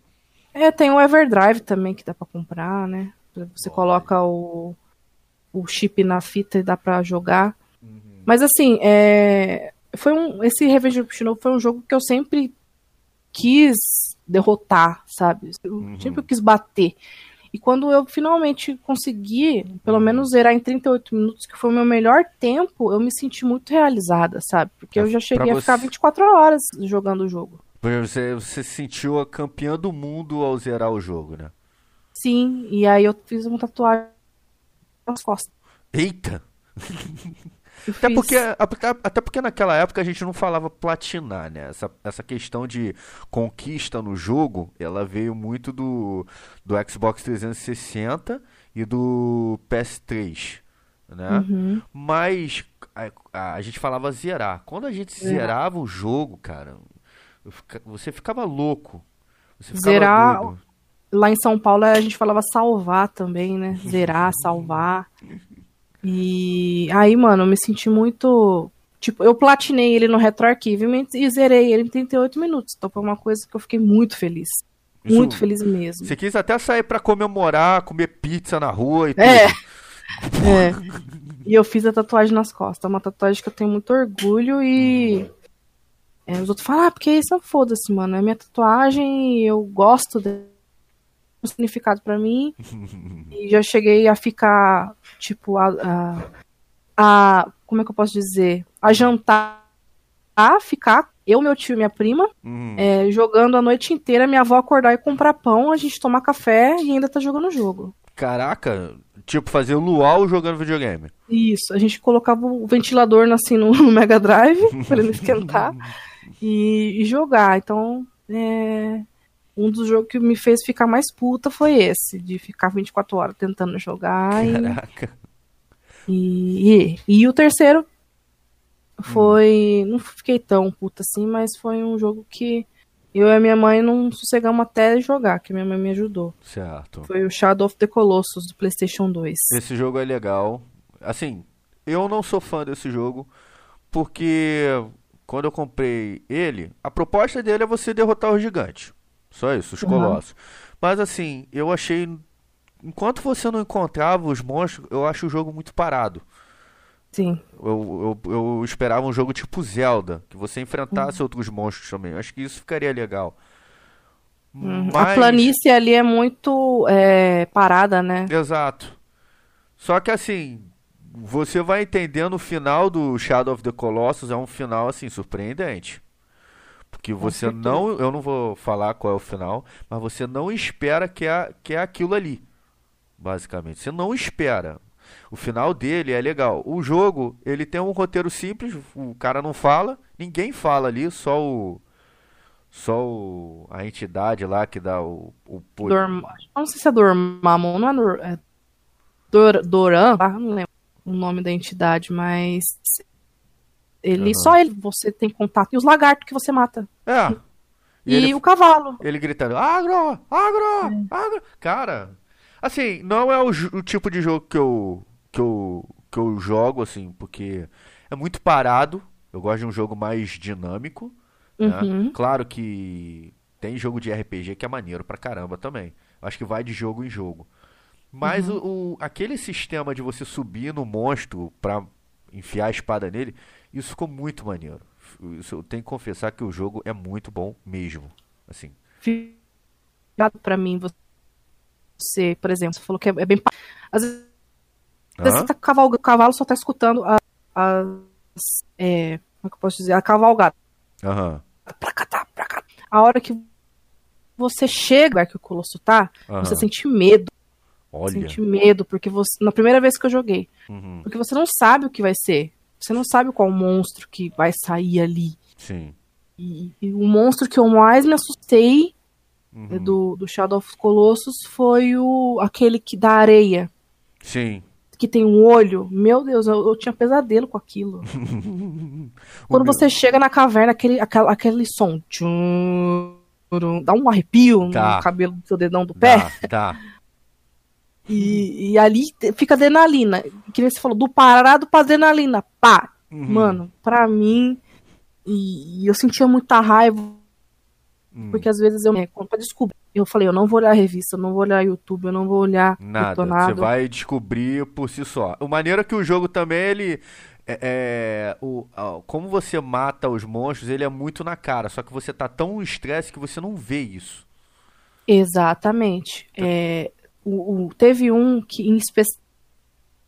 É, tem o Everdrive também que dá pra comprar, né? Você Olha. coloca o, o chip na fita e dá pra jogar. Uhum. Mas assim, é, foi um, esse Revenge of Shinobi foi um jogo que eu sempre quis derrotar, sabe? Eu Uhum. sempre quis bater. E quando eu finalmente consegui, pelo menos zerar em 38 minutos, que foi o meu melhor tempo, eu me senti muito realizada, sabe? Porque eu já cheguei a ficar você- 24 horas jogando o jogo. Você, você se sentiu a campeã do mundo ao zerar o jogo, né? Sim, e aí eu fiz uma tatuagem nas costas. Eita! Eu Até fiz- porque, até, porque naquela época a gente não falava platinar, né? Essa, essa questão de conquista no jogo, ela veio muito do, do Xbox 360 e do PS3, né? Uhum. Mas a, a- gente falava zerar. Quando a gente Zerar. zerava o jogo, cara, fica- você ficava louco. Você ficava Zerar- doido. Lá em São Paulo a gente falava salvar também, né? Zerar, salvar. E aí, mano, eu me senti muito. Tipo, eu platinei ele no RetroArchive e zerei ele em 38 minutos. Então foi uma coisa que eu fiquei muito feliz. Isso- Muito feliz mesmo. Você quis até sair pra comemorar, comer pizza na rua e tudo. É. É. E eu fiz a tatuagem nas costas. É uma tatuagem que eu tenho muito orgulho e. é, os outros falam, ah, porque isso não foda-se, mano. É minha tatuagem e eu gosto dela. Um significado pra mim. e já cheguei a ficar, tipo, a, a, a- Como é que eu posso dizer? A jantar, a ficar, eu, meu tio e minha prima, Hum. é, jogando a noite inteira, minha avó acordar e comprar pão, a gente tomar café e ainda tá jogando o jogo. Caraca, tipo, fazer luau jogando videogame. Isso, a gente colocava o ventilador assim no, no Mega Drive para ele esquentar e, e jogar. Então, é, um dos jogos que me fez ficar mais puta foi esse, de ficar 24 horas tentando jogar. E, Caraca. e, e, e o terceiro foi. Não fiquei tão puta assim, mas foi um jogo que eu e a minha mãe não sossegamos até jogar, que minha mãe me ajudou. Certo. Foi o Shadow of the Colossus do PlayStation 2. Esse jogo é legal. Assim, eu não sou fã desse jogo, porque quando eu comprei ele, a proposta dele é você derrotar os gigantes. Só isso, os Uhum. colossos. Mas assim, eu achei. Enquanto você não encontrava os monstros, eu acho o jogo muito parado. Sim. Eu, eu, eu esperava um jogo tipo Zelda, que você enfrentasse outros monstros também. Eu acho que isso ficaria legal. Uhum. A Mas- planície ali é muito é, parada, né? Exato. Só que assim, você vai entendendo o final do Shadow of the Colossus é um final assim surpreendente. Porque você não, eu não vou falar qual é o final, mas você não espera que é, que é aquilo ali. Basicamente, você não espera. O final dele é legal. O jogo, ele tem um roteiro simples, o cara não fala, ninguém fala ali, só o só o, a entidade lá que dá o, o poder. Dorm... Não sei se é Dormammu, não é, Dor... é Dor... Doran, ah, não lembro o nome da entidade, mas ele Aham. só ele você tem contato e os lagartos que você mata É. e, ele o cavalo. Ele gritando, agro, agro, agro. Cara, assim, não é o, o tipo de jogo que eu, que, eu, que eu jogo, assim, porque é muito parado. Eu gosto de um jogo mais dinâmico. né? Uhum. Claro que tem jogo de RPG que é maneiro pra caramba também. Acho que vai de jogo em jogo. Mas o, o- aquele sistema de você subir no monstro pra enfiar a espada nele, isso ficou muito maneiro. Isso, eu tenho que confessar que o jogo é muito bom mesmo. Assim, pra mim você, por exemplo, você falou que é, é bem às vezes Hã? você tá cavalgando, o cavalo só tá escutando a- as é, como é que eu posso dizer, a cavalgada. Aham. pra cá, tá, pra cá. A hora que você chega que o colosso tá, Aham. você sente medo. Olha. Senti medo, porque você. Na primeira vez que eu joguei. Uhum. Porque você não sabe o que vai ser. Você não sabe qual monstro que vai sair ali. Sim. E, e o monstro que eu mais me assustei Uhum. do, do Shadow of Colossus foi o aquele que da areia. Sim. Que tem um olho. Meu Deus, eu, eu tinha pesadelo com aquilo. Quando meu- você chega na caverna, aquele, aquela, aquele som. tchum, tchurum, dá um arrepio Tá. no cabelo do seu dedão do pé. Dá, dá. E, e ali fica adrenalina. Que nem você falou, do parado pra adrenalina. Pá! Uhum. Mano, pra mim. E, e eu sentia muita raiva, Hum. porque às vezes eu. É, pra descobrir. Eu falei, eu não vou olhar revista, eu não vou olhar YouTube, eu não vou olhar Nada, você vai descobrir por si só. O maneiro é que o jogo também, ele. É, é, o, como você mata os monstros, ele é muito na cara. Só que você tá tão estresse que você não vê isso. Exatamente. É, o, o- teve um que em específico.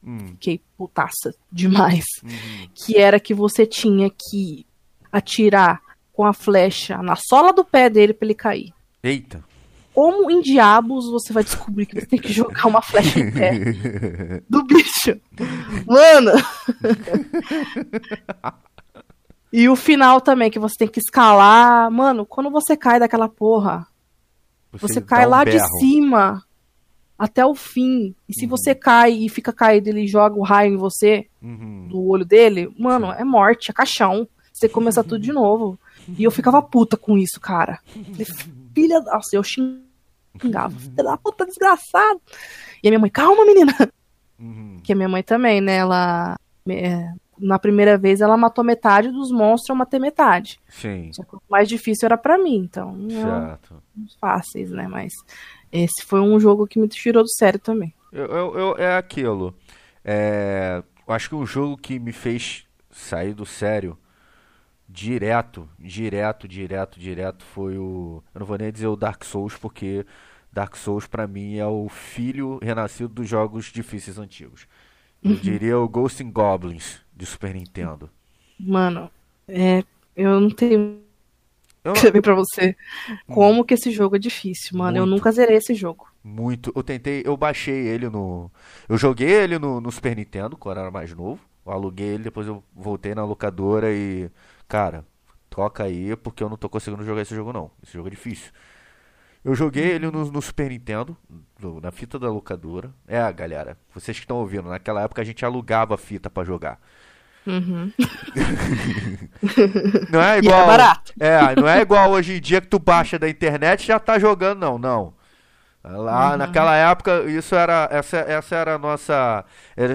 Hum, Fiquei putaça demais. uhum. Que era que você tinha que atirar com a flecha na sola do pé dele pra ele cair. Eita. Como em diabos você vai descobrir que você tem que jogar uma flecha no pé do bicho? Mano! e o final também, que você tem que escalar. Mano, quando você cai daquela porra, você, dá cai um lá de berro. cima até o fim. E se Uhum. você cai e fica caído, ele joga o raio em você, Uhum. do olho dele, mano, é morte, é caixão. Você começa tudo de novo. E eu ficava puta com isso, cara. Filha. da- Nossa, eu xingava. Filha da puta, desgraçado. E a minha mãe, calma, menina. Uhum. Que a minha mãe também, né? Ela. É, na primeira vez ela matou metade dos monstros, eu matei metade. Sim, Só que o mais difícil era pra mim, então eram certo. fáceis, né? Mas esse foi um jogo que me tirou do sério também. Eu, eu- eu- é aquilo. É, acho que um jogo que me fez sair do sério direto, direto, direto, direto foi o. Eu não vou nem dizer o Dark Souls, porque Dark Souls pra mim é o filho renascido dos jogos difíceis antigos. Eu diria o Ghosts and Goblins de Super Nintendo. Mano, é, eu não tenho Eu, escrever pra você como que esse jogo é difícil, mano. Eu Muito. nunca zerei esse jogo. Muito. Eu tentei, eu baixei ele no. Eu joguei ele no, no Super Nintendo, quando eu era mais novo. Eu aluguei ele, depois eu voltei na locadora e. Cara, troca aí, porque eu não tô conseguindo jogar esse jogo não. Esse jogo é difícil. Eu joguei ele no, no Super Nintendo, no- na fita da locadora. É, galera, vocês que estão ouvindo, naquela época a gente alugava fita pra jogar. Uhum. Não é E igual. era barato. É, não é igual hoje em dia que tu baixa da internet e já tá jogando, não, não. Uhum. Lá naquela época, isso era. Essa, essa era a nossa.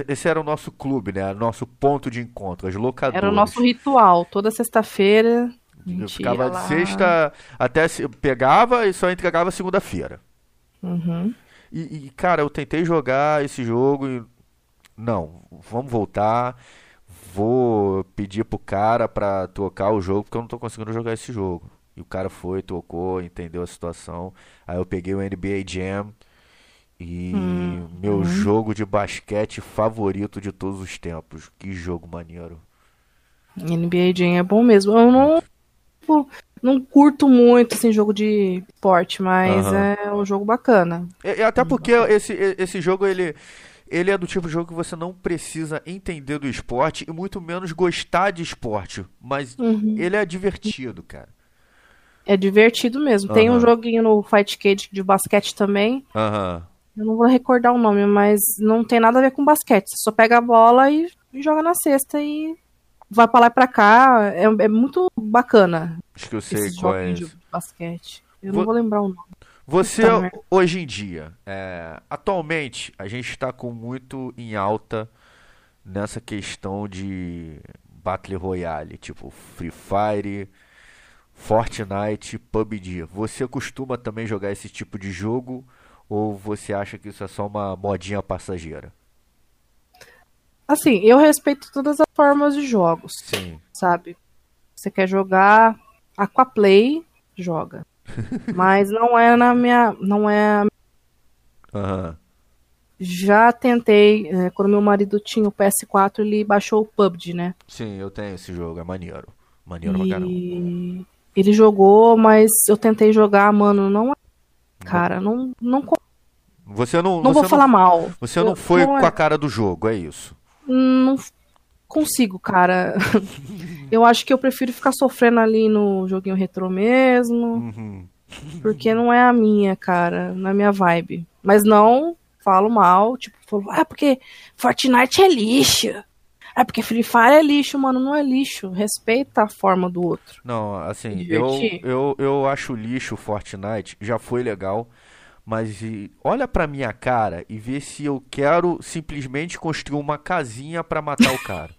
Esse era o nosso clube, né? Nosso ponto de encontro, as locadoras. Era o nosso ritual. Toda sexta-feira. Eu ficava de sexta até. se- Pegava e só entregava segunda-feira. Uhum. E, e, cara, eu tentei jogar esse jogo e. Não, vamos voltar. Vou pedir pro cara pra trocar o jogo, porque eu não tô conseguindo jogar esse jogo. E o cara foi, tocou, entendeu a situação. Aí eu peguei o NBA Jam e Hum, meu uhum. jogo de basquete favorito de todos os tempos. Que jogo maneiro. NBA Jam é bom mesmo. Eu não, não curto muito assim, jogo de esporte, mas é um jogo bacana. E, até porque esse, esse jogo, ele, ele é do tipo de jogo que você não precisa entender do esporte e muito menos gostar de esporte. Mas Uhum. ele é divertido, cara. É divertido mesmo. Tem um joguinho no Fight Cage de basquete também. Aham. Eu não vou recordar o nome, mas não tem nada a ver com basquete. Você só pega a bola e joga na cesta e vai pra lá e pra cá. É, é muito bacana Acho que eu sei qual é de basquete. Eu Vo- não vou lembrar o nome. Você, hoje em dia, é, atualmente, a gente está com muito em alta nessa questão de Battle Royale, tipo Free Fire, Fortnite, PUBG. Você costuma também jogar esse tipo de jogo ou você acha que isso é só uma modinha passageira? Assim, eu respeito todas as formas de jogos, Sim. sabe? Você quer jogar Aquaplay, joga. Mas não é na minha. Não é. Aham. Já tentei. é, quando meu marido tinha o PS4, ele baixou o PUBG, né? Sim, eu tenho esse jogo, é maneiro. Maneiro pra caramba. E ele jogou, mas eu tentei jogar, mano, não é. Cara, não, não. Você não. Não você vou falar mal. Você não Eu- foi não é- com a cara do jogo, é isso. Não consigo, cara. Eu acho que eu prefiro ficar sofrendo ali no joguinho retrô mesmo, Uhum. porque não é a minha, cara, não é a minha vibe. Mas não falo mal, tipo, falo, ah, porque Fortnite é lixo. Ah, porque Free Fire é lixo, mano, não é lixo. Respeita a forma do outro. Não, assim, eu, eu, eu acho lixo Fortnite, já foi legal, mas olha pra minha cara e vê se eu quero simplesmente construir uma casinha pra matar o cara.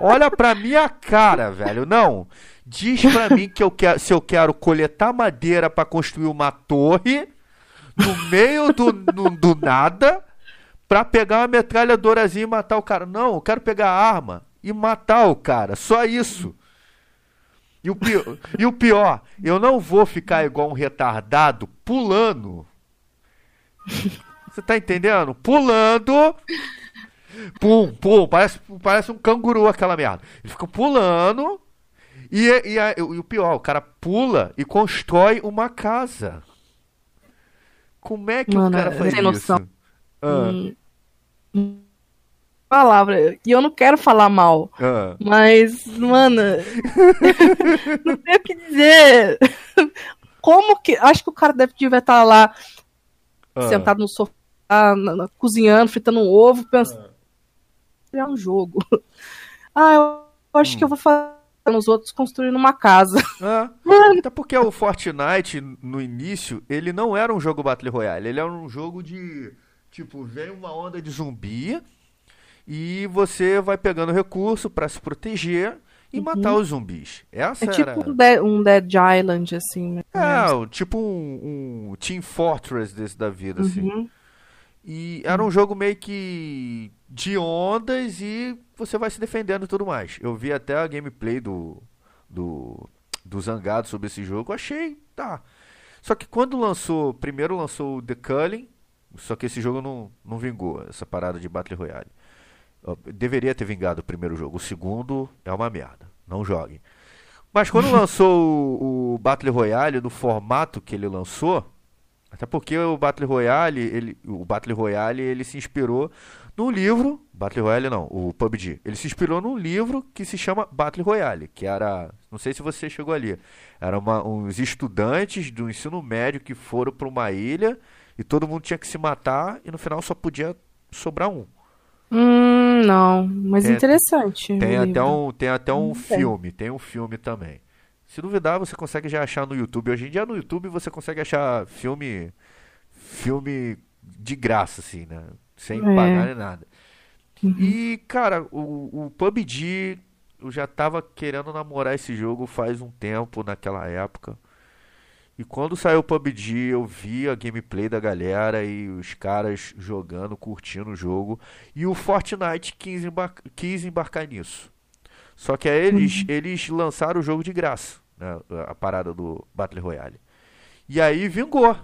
Olha pra minha cara, velho. Não, diz pra mim que eu quero, se eu quero coletar madeira pra construir uma torre no meio do, do, do nada pra pegar uma metralhadorazinha e matar o cara. Não, eu quero pegar a arma e matar o cara. Só isso. E o, pior, e o pior, eu não vou ficar igual um retardado pulando. Você tá entendendo? Pulando. Pum, pum, parece, parece um canguru aquela merda. Ele fica pulando. E, e, e o pior, o cara pula e constrói uma casa. Como é que Mano, o cara sem faz isso? noção. Ah, Hum, Palavra, e eu não quero falar mal, ah. mas, mano, não tenho o que dizer. Como que. Acho que o cara deve devia estar lá Ah. sentado no sofá, na- na- cozinhando, fritando um ovo, pensando. É um jogo. Ah, eu acho Hum. que eu vou fazer nos outros construindo uma casa. É. Até porque o Fortnite, no início, ele não era um jogo Battle Royale. Ele era um jogo de. Tipo, vem uma onda de zumbi e você vai pegando recurso pra se proteger e matar os zumbis. Essa Uhum. É tipo era. um Dead, um Dead Island, assim. né? É, tipo um, um Team Fortress desse da vida, assim. Uhum. E era um jogo meio que de ondas e você vai se defendendo e tudo mais. Eu vi até a gameplay do, do, do Zangado sobre esse jogo, achei, tá. Só que quando lançou, primeiro lançou o The Culling, só que esse jogo não, não vingou, essa parada de Battle Royale. Deveria ter vingado o primeiro jogo, o segundo é uma merda, não joguem. Mas quando lançou o, o Battle Royale no formato que ele lançou, até porque o Battle Royale, ele, o Battle Royale, ele se inspirou num livro, Battle Royale não, o PUBG. Ele se inspirou num livro que se chama Battle Royale, que era, não sei se você chegou ali, era uma- uns estudantes do ensino médio que foram para uma ilha e todo mundo tinha que se matar e no final só podia sobrar um. Hum, não, mas Tem- interessante. Tem até livro. um, tem até um tem. filme, tem um filme também. Se duvidar, você consegue já achar no YouTube. Hoje em dia no YouTube você consegue achar filme filme de graça assim, né? Sem É. pagar nem nada. Uhum. E, cara, o, o PUBG, eu já tava querendo namorar esse jogo faz um tempo naquela época. E quando saiu o PUBG, eu vi a gameplay da galera e os caras jogando, curtindo o jogo. E o Fortnite quis, embar- quis embarcar nisso. Só que aí eles, eles lançaram o jogo de graça, né? A parada do Battle Royale. E aí vingou.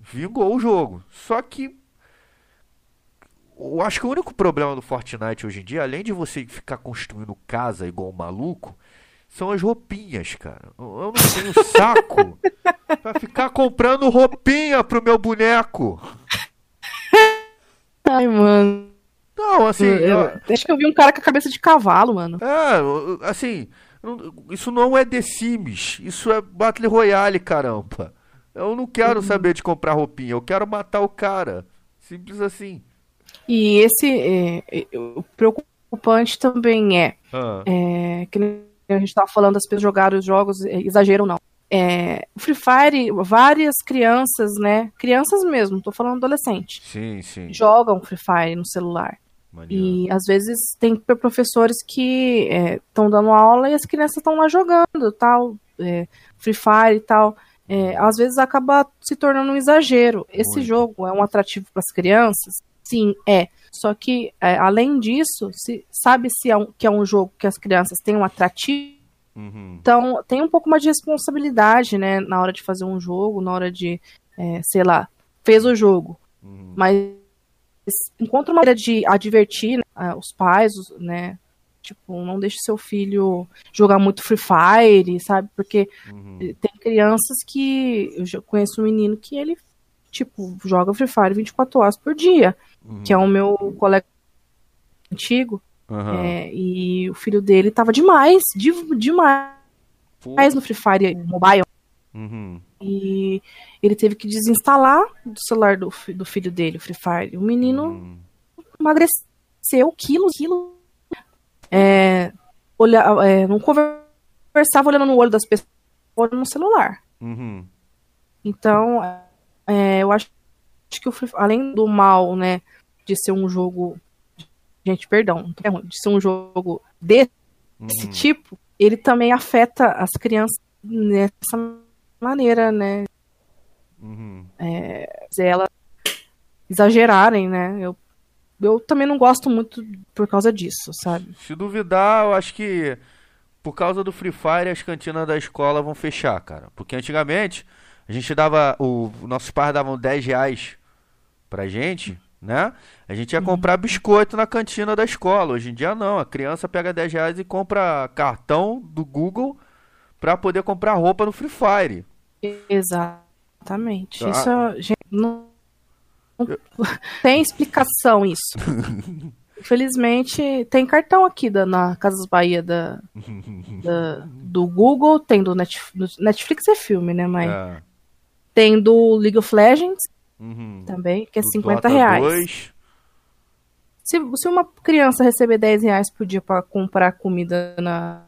Vingou o jogo. Só que eu acho que o único problema do Fortnite hoje em dia, além de você ficar construindo casa igual um maluco, são as roupinhas, cara. Eu não tenho saco pra ficar comprando roupinha pro meu boneco. Ai, mano. Não, assim, Eu- eu- acho que eu vi um cara com a cabeça de cavalo, mano. é, eu- assim, isso não é The Sims, isso é Battle Royale, caramba. Eu não quero saber de comprar roupinha, eu quero matar o cara. Simples assim. E esse é, é, o preocupante também é, Ah, é, que a gente tava falando, as pessoas jogaram os jogos, é, exageram não. É, Free Fire, várias crianças, né? Crianças mesmo, tô falando adolescente. sim, sim. Jogam Free Fire no celular. Maneiro. E às vezes tem pro- professores que estão dando aula e as crianças estão lá jogando, tal, é, Free Fire e tal. É, às vezes acaba se tornando um exagero. Esse Muito. jogo é um atrativo para as crianças? Sim, é. Só que, é, além disso, se, sabe se é um, que é um jogo que as crianças têm um atrativo? Uhum. Então, tem um pouco mais de responsabilidade, né, na hora de fazer um jogo, na hora de, é, sei lá, fez o jogo, Uhum. mas encontra uma maneira de advertir né, os pais, né? Tipo, não deixe seu filho jogar muito Free Fire, sabe? Porque Uhum. tem crianças que. Eu já conheço um menino que ele tipo, joga Free Fire 24 horas por dia, Uhum. que é o meu colega antigo, Aham. é, e o filho dele tava demais, de- demais Pô. no Free Fire Mobile, Uhum. E ele teve que desinstalar do celular do, do filho dele, o Free Fire. O menino Uhum. emagreceu quilos, quilos. É, olha, é, não conversava olhando no olho das pessoas, olhando no celular. Uhum. Então, é, eu acho que o Free Fire, além do mal, né, de ser um jogo. Gente, perdão, de ser um jogo desse Uhum. tipo, ele também afeta as crianças nessa maneira, né? Uhum. Se elas exagerarem, né? Eu, eu também não gosto muito por causa disso, sabe? Se duvidar, eu acho que por causa do Free Fire as cantinas da escola vão fechar, cara. Porque antigamente a gente dava. O, nossos pais davam 10 reais pra gente, né? A gente ia comprar biscoito na cantina da escola. Hoje em dia não. A criança pega 10 reais e compra cartão do Google pra poder comprar roupa no Free Fire. Exatamente. Ah. Isso, gente, não, não tem explicação isso. Infelizmente, tem cartão aqui da, na Casas Bahia da, da- do Google, tem do Netf- do Netflix é filme, né? Mas É. tem do League of Legends Uhum. também, que é Do 50 Dota reais. 2. Se, se uma criança receber 10 reais por dia para comprar comida na,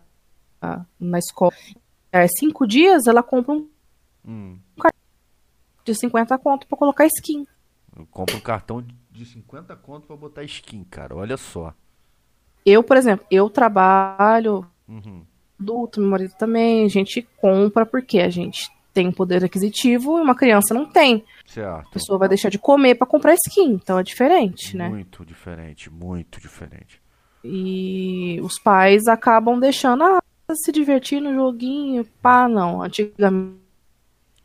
na, na escola, é, cinco dias, ela compra um Hum. de 50 conto para colocar skin. Eu compro um cartão de 50 conto pra botar skin, cara. Olha só. Eu, por exemplo, eu trabalho, Uhum. adulto, meu marido também, a gente compra porque a gente tem um poder aquisitivo e uma criança não tem. A Certo. pessoa vai deixar de comer para comprar skin, então é diferente, né? Muito diferente, muito diferente. E os pais acabam deixando ah, se divertir no joguinho, pá, não. Antigamente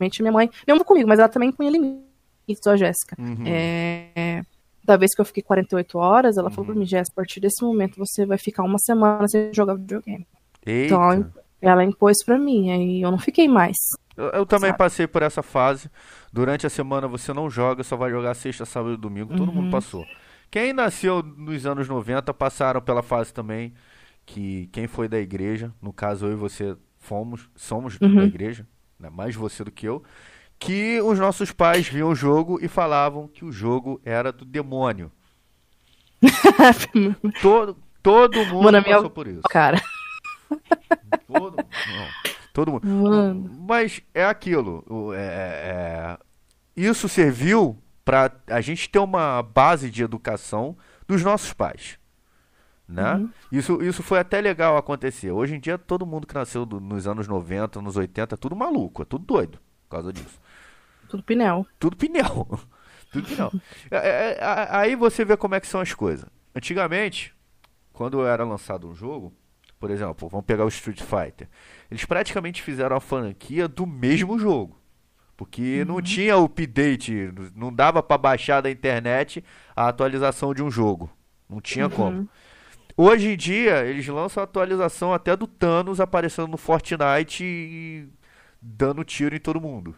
minha mãe, minha mãe comigo, mas ela também punha limites, ó, Jéssica. Uhum. É, da vez que eu fiquei 48 horas, ela falou Uhum. pra mim, Jéssica, a partir desse momento você vai ficar uma semana sem jogar videogame. Eita. Então, ela impôs pra mim, aí eu não fiquei mais. Eu, eu também sabe? passei por essa fase. Durante a semana você não joga, só vai jogar sexta, sábado e domingo. Todo Uhum. mundo passou. Quem nasceu nos anos 90 passaram pela fase também. Que quem foi da igreja, no caso eu e você fomos, somos Uhum. da igreja, né? mais você do que eu. Que os nossos pais viam o jogo e falavam que o jogo era do demônio. Todo, todo mundo Mano, a minha- passou por isso. Cara, Todo, não, todo mundo. Mano. Mas é aquilo. é- é- é- isso serviu para a gente ter uma base de educação dos nossos pais. Né? Uhum. Isso, isso foi até legal acontecer. Hoje em dia, todo mundo que nasceu do- nos anos 90, nos 80, é tudo maluco, é tudo doido por causa disso. tudo pneu. Tudo pneu. Tudo pneu. É, é, é, aí você vê como é que são as coisas. Antigamente, quando era lançado um jogo, por exemplo, vamos pegar o Street Fighter, eles praticamente fizeram a franquia do mesmo jogo. Porque não tinha update, não dava pra baixar da internet a atualização de um jogo. Não tinha como. Hoje em dia, eles lançam a atualização até do Thanos aparecendo no Fortnite e dando tiro em todo mundo.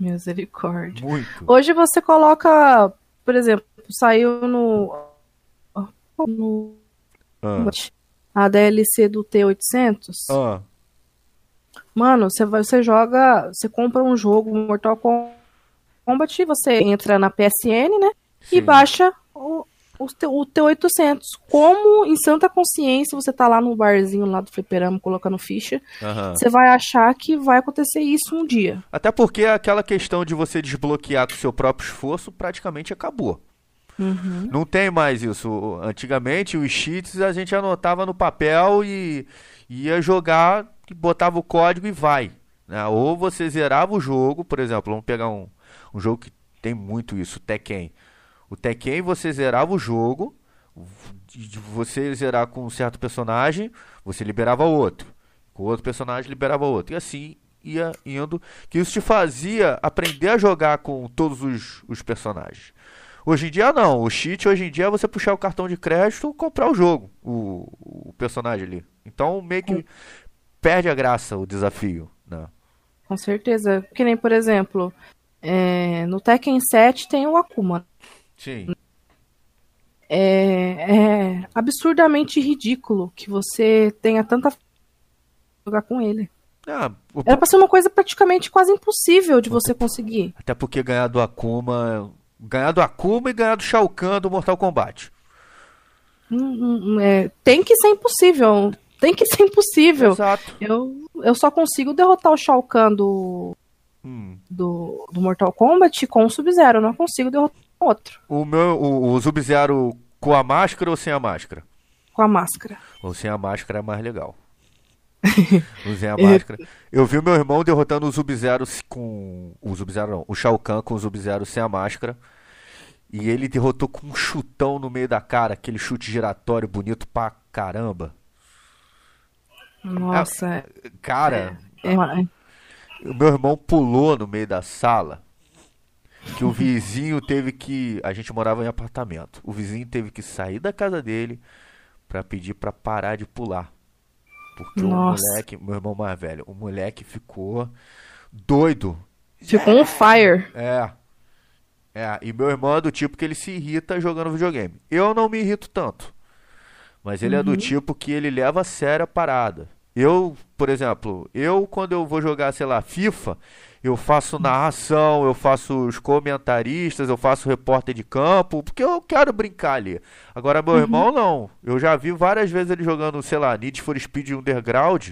Misericórdia. Muito. Hoje você coloca, por exemplo, saiu no. no Ah. a DLC do T800. Ah. Mano, você vai, você joga, você compra um jogo Mortal Kombat, você entra na PSN, né? E Sim. baixa o, o, T- o T800. Como em santa consciência você tá lá no barzinho lá do fliperama colocando ficha, Aham. você vai achar que vai acontecer isso um dia. Até porque aquela questão de você desbloquear com o seu próprio esforço praticamente acabou. Não tem mais isso. Antigamente, os cheats a gente anotava no papel e ia jogar, botava o código e vai. né? Ou você zerava o jogo, por exemplo, vamos pegar um, um jogo que tem muito isso, Tekken. O Tekken você zerava o jogo, você zerar com um certo personagem, você liberava outro. Com outro personagem liberava outro. E assim ia indo. Que isso te fazia aprender a jogar com todos os, os personagens. Hoje em dia não. O cheat hoje em dia é você puxar o cartão de crédito e comprar o jogo, o, o personagem ali. Então meio que perde a graça o desafio. Né? Com certeza. Que nem, por exemplo, É, no Tekken 7 tem o Akuma. Sim. É, é absurdamente ridículo que você tenha tanta jogar com ele. Ah, o- Era pra ser uma coisa praticamente quase impossível de você conseguir. Até porque ganhar do Akuma. Ganhar do Akuma e ganhar do Shao Kahn do Mortal Kombat. Hum, hum, é, tem que ser impossível. Tem que ser impossível. Exato. Eu, eu só consigo derrotar o Shao Kahn do, Hum. do, do Mortal Kombat com o Sub-Zero. Eu não consigo derrotar outro O meu. O, o Sub-Zero com a máscara ou sem a máscara? com a máscara. Ou sem a máscara é mais legal. o sem a máscara. Eu vi o meu irmão derrotando o Sub-Zero com. O Sub-Zero não. O Shao Kahn com o Sub-Zero sem a máscara. E ele derrotou com um chutão no meio da cara, aquele chute giratório bonito pra caramba. Nossa, é, Cara, é, o meu irmão pulou no meio da sala. Que o vizinho teve que. A gente morava em apartamento. O vizinho teve que sair da casa dele pra pedir pra parar de pular. Porque Nossa. o moleque, meu irmão mais velho, o moleque ficou doido. ficou um fire. É. É, e meu irmão é do tipo que ele se irrita jogando videogame. Eu não me irrito tanto. Mas ele é do tipo que ele leva a sério a parada. Eu, por exemplo, eu quando eu vou jogar, sei lá, FIFA, eu faço narração, eu faço os comentaristas, eu faço repórter de campo, porque eu quero brincar ali. Agora meu irmão não. Eu já vi várias vezes ele jogando, sei lá, Need for Speed Underground,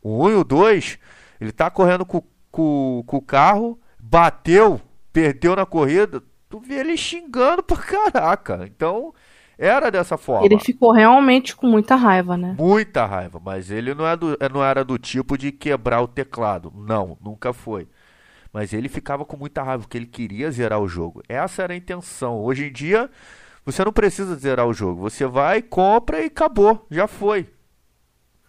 o 1 e o 2, ele tá correndo com, com, com o carro, bateu, perdeu na corrida, tu vê ele xingando pra caraca. Então, era dessa forma. Ele ficou realmente com muita raiva, né? Muita raiva, mas ele não, é do- não era do tipo de quebrar o teclado. Não, nunca foi. Mas ele ficava com muita raiva, porque ele queria zerar o jogo. Essa era a intenção. Hoje em dia, você não precisa zerar o jogo. Você vai, compra e acabou. Já foi.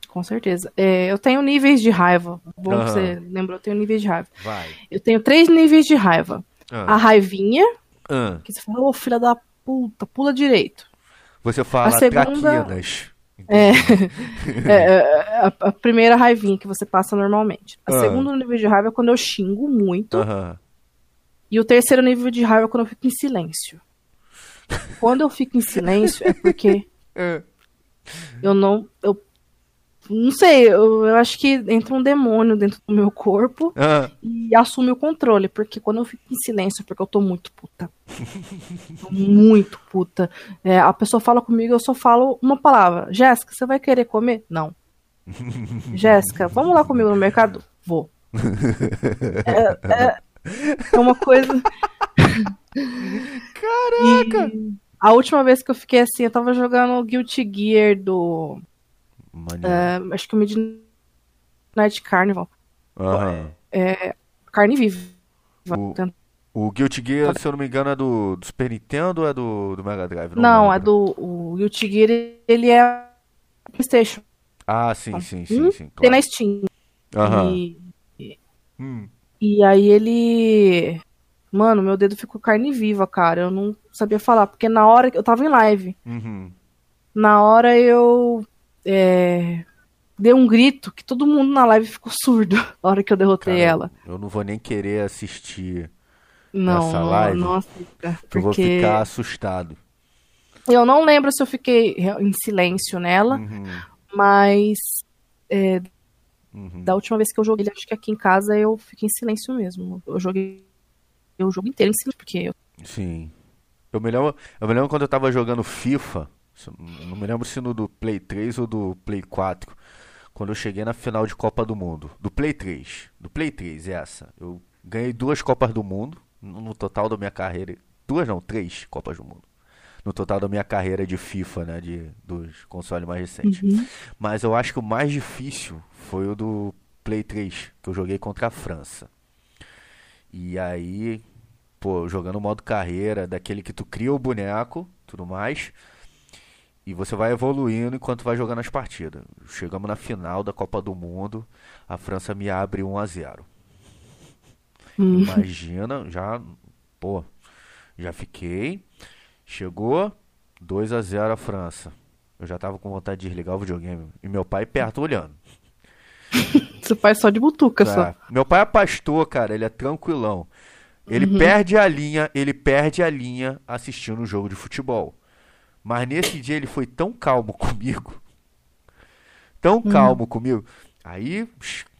Com certeza. É, eu tenho níveis de raiva. Bom Aham. que você lembrou, eu tenho níveis de raiva. Vai. Eu tenho três níveis de raiva. A Ah, raivinha, ah. que você fala, ô filha da puta, pula direito. Você fala segunda- traquinas. É, é, é, a, a primeira raivinha que você passa normalmente. A Ah. segunda nível de raiva é quando eu xingo muito. Aham. E o terceiro nível de raiva é quando eu fico em silêncio. Quando eu fico em silêncio é porque É. eu não. Eu não sei, eu, eu acho que entra um demônio dentro do meu corpo Ah, e assume o controle. Porque quando eu fico em silêncio, é porque eu tô muito puta. Tô muito puta. É, a pessoa fala comigo, eu só falo uma palavra. Jéssica, você vai querer comer? Não. Jéssica, vamos lá comigo no mercado? Vou. É, é- é uma coisa. Caraca! E a última vez que eu fiquei assim, eu tava jogando Guilty Gear do. É, acho que o Midnight Carnival. Aham. Carne viva. O- O Guilty Gear, se eu não me engano, é do, do Super Nintendo ou é do, do Mega Drive? Não, é lembro. do. O Guilty Gear, ele é PlayStation. Ah, sim, sim, sim, Hum, sim. Tem Claro. na Steam. Aham. E, Hum. e aí ele. Mano, meu dedo ficou carne viva, cara. Eu não sabia falar, porque na hora eu tava em live. Uhum. Na hora eu é, dei um grito que todo mundo na live ficou surdo na hora que eu derrotei Cara, ela. Eu não vou nem querer assistir. Não, essa não, live, não assista, Eu vou porque ficar assustado. eu não lembro se eu fiquei em silêncio nela, Uhum. mas Uhum. da última vez que eu joguei, acho que aqui em casa eu fiquei em silêncio mesmo. Eu joguei o jogo inteiro em silêncio, porque eu Sim. Eu me lembro, eu me lembro quando eu tava jogando FIFA. Não me lembro se no do Play 3 ou do Play 4. Quando eu cheguei na final de Copa do Mundo. Do Play 3. Do Play 3, essa. Eu ganhei duas Copas do Mundo. No total da minha carreira. Duas não, três Copas do Mundo. No total da minha carreira de FIFA, né? De, dos consoles mais recentes. Mas eu acho que o mais difícil foi o do Play 3, que eu joguei contra a França. E aí, pô, jogando modo carreira, daquele que tu cria o boneco, tudo mais. E você vai evoluindo enquanto vai jogando as partidas. Chegamos na final da Copa do Mundo, a França me abre 1 a 0. Hum. Imagina, já, pô, já fiquei. Chegou 2 a 0 a França. Eu já tava com vontade de desligar o videogame. E meu pai perto olhando. Você faz só de butuca só. É. Meu pai é pastor, cara, ele é tranquilão. Ele perde a linha, ele perde a linha assistindo um jogo de futebol. Mas nesse dia ele foi tão calmo comigo. Tão calmo comigo. Aí,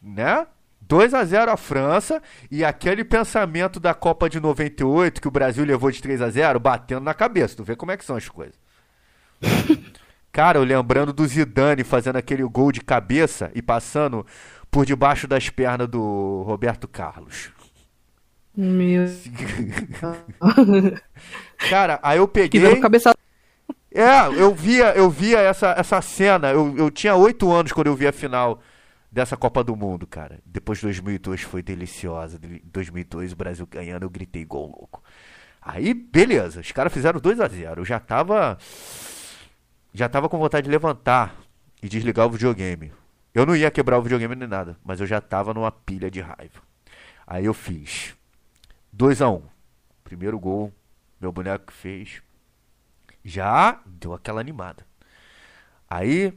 né? 2 a 0 a França e aquele pensamento da Copa de 98 que o Brasil levou de 3 a 0 batendo na cabeça. Tu vê como é que são as coisas. Cara, eu lembrando do Zidane fazendo aquele gol de cabeça e passando por debaixo das pernas do Roberto Carlos. Meu. Cara, aí eu peguei. Quiseram cabeça. É, eu via, eu via essa, essa cena. Eu, eu tinha oito anos quando eu vi a final dessa Copa do Mundo, cara. Depois de 2002 foi deliciosa. De 2002 o Brasil ganhando, eu gritei gol louco. Aí, beleza, os caras fizeram 2 a 0 Eu já tava. Já tava com vontade de levantar e desligar o videogame. Eu não ia quebrar o videogame nem nada, mas eu já tava numa pilha de raiva. Aí eu fiz 2 a 1 Primeiro gol, meu boneco fez. Já deu aquela animada. Aí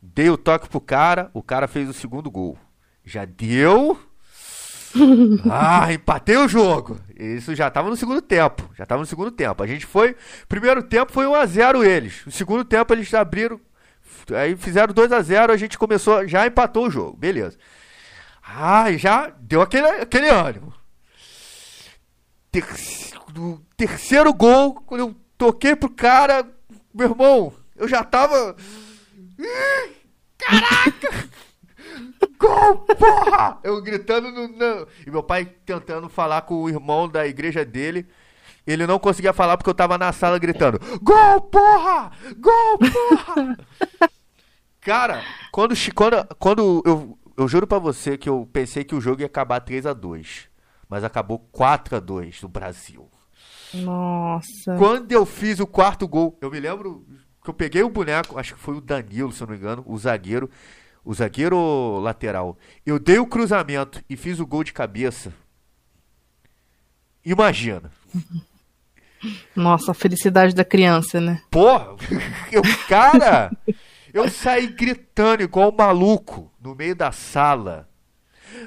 dei o toque pro cara, o cara fez o segundo gol. Já deu. Ah, empatei o jogo. Isso já tava no segundo tempo. Já tava no segundo tempo. A gente foi. Primeiro tempo foi 1 a 0 eles. No segundo tempo eles abriram. Aí fizeram 2 a 0 a gente começou. Já empatou o jogo. Beleza. Ah, já deu aquele, aquele ânimo. Terceiro, terceiro gol, quando eu toquei pro cara, meu irmão, eu já tava. Caraca! Gol, porra! Eu gritando no, E meu pai tentando falar com o irmão da igreja dele. Ele não conseguia falar porque eu tava na sala gritando: Gol, porra! Gol, porra! Cara, quando, quando, quando eu, eu juro pra você que eu pensei que o jogo ia acabar 3 a 2 Mas acabou 4 a 2 no Brasil. Nossa. Quando eu fiz o quarto gol, eu me lembro que eu peguei o boneco, acho que foi o Danilo, se eu não me engano, o zagueiro, o zagueiro lateral. Eu dei o cruzamento e fiz o gol de cabeça. Imagina. Nossa, a felicidade da criança, né? Porra, eu, cara, eu saí gritando igual um maluco no meio da sala.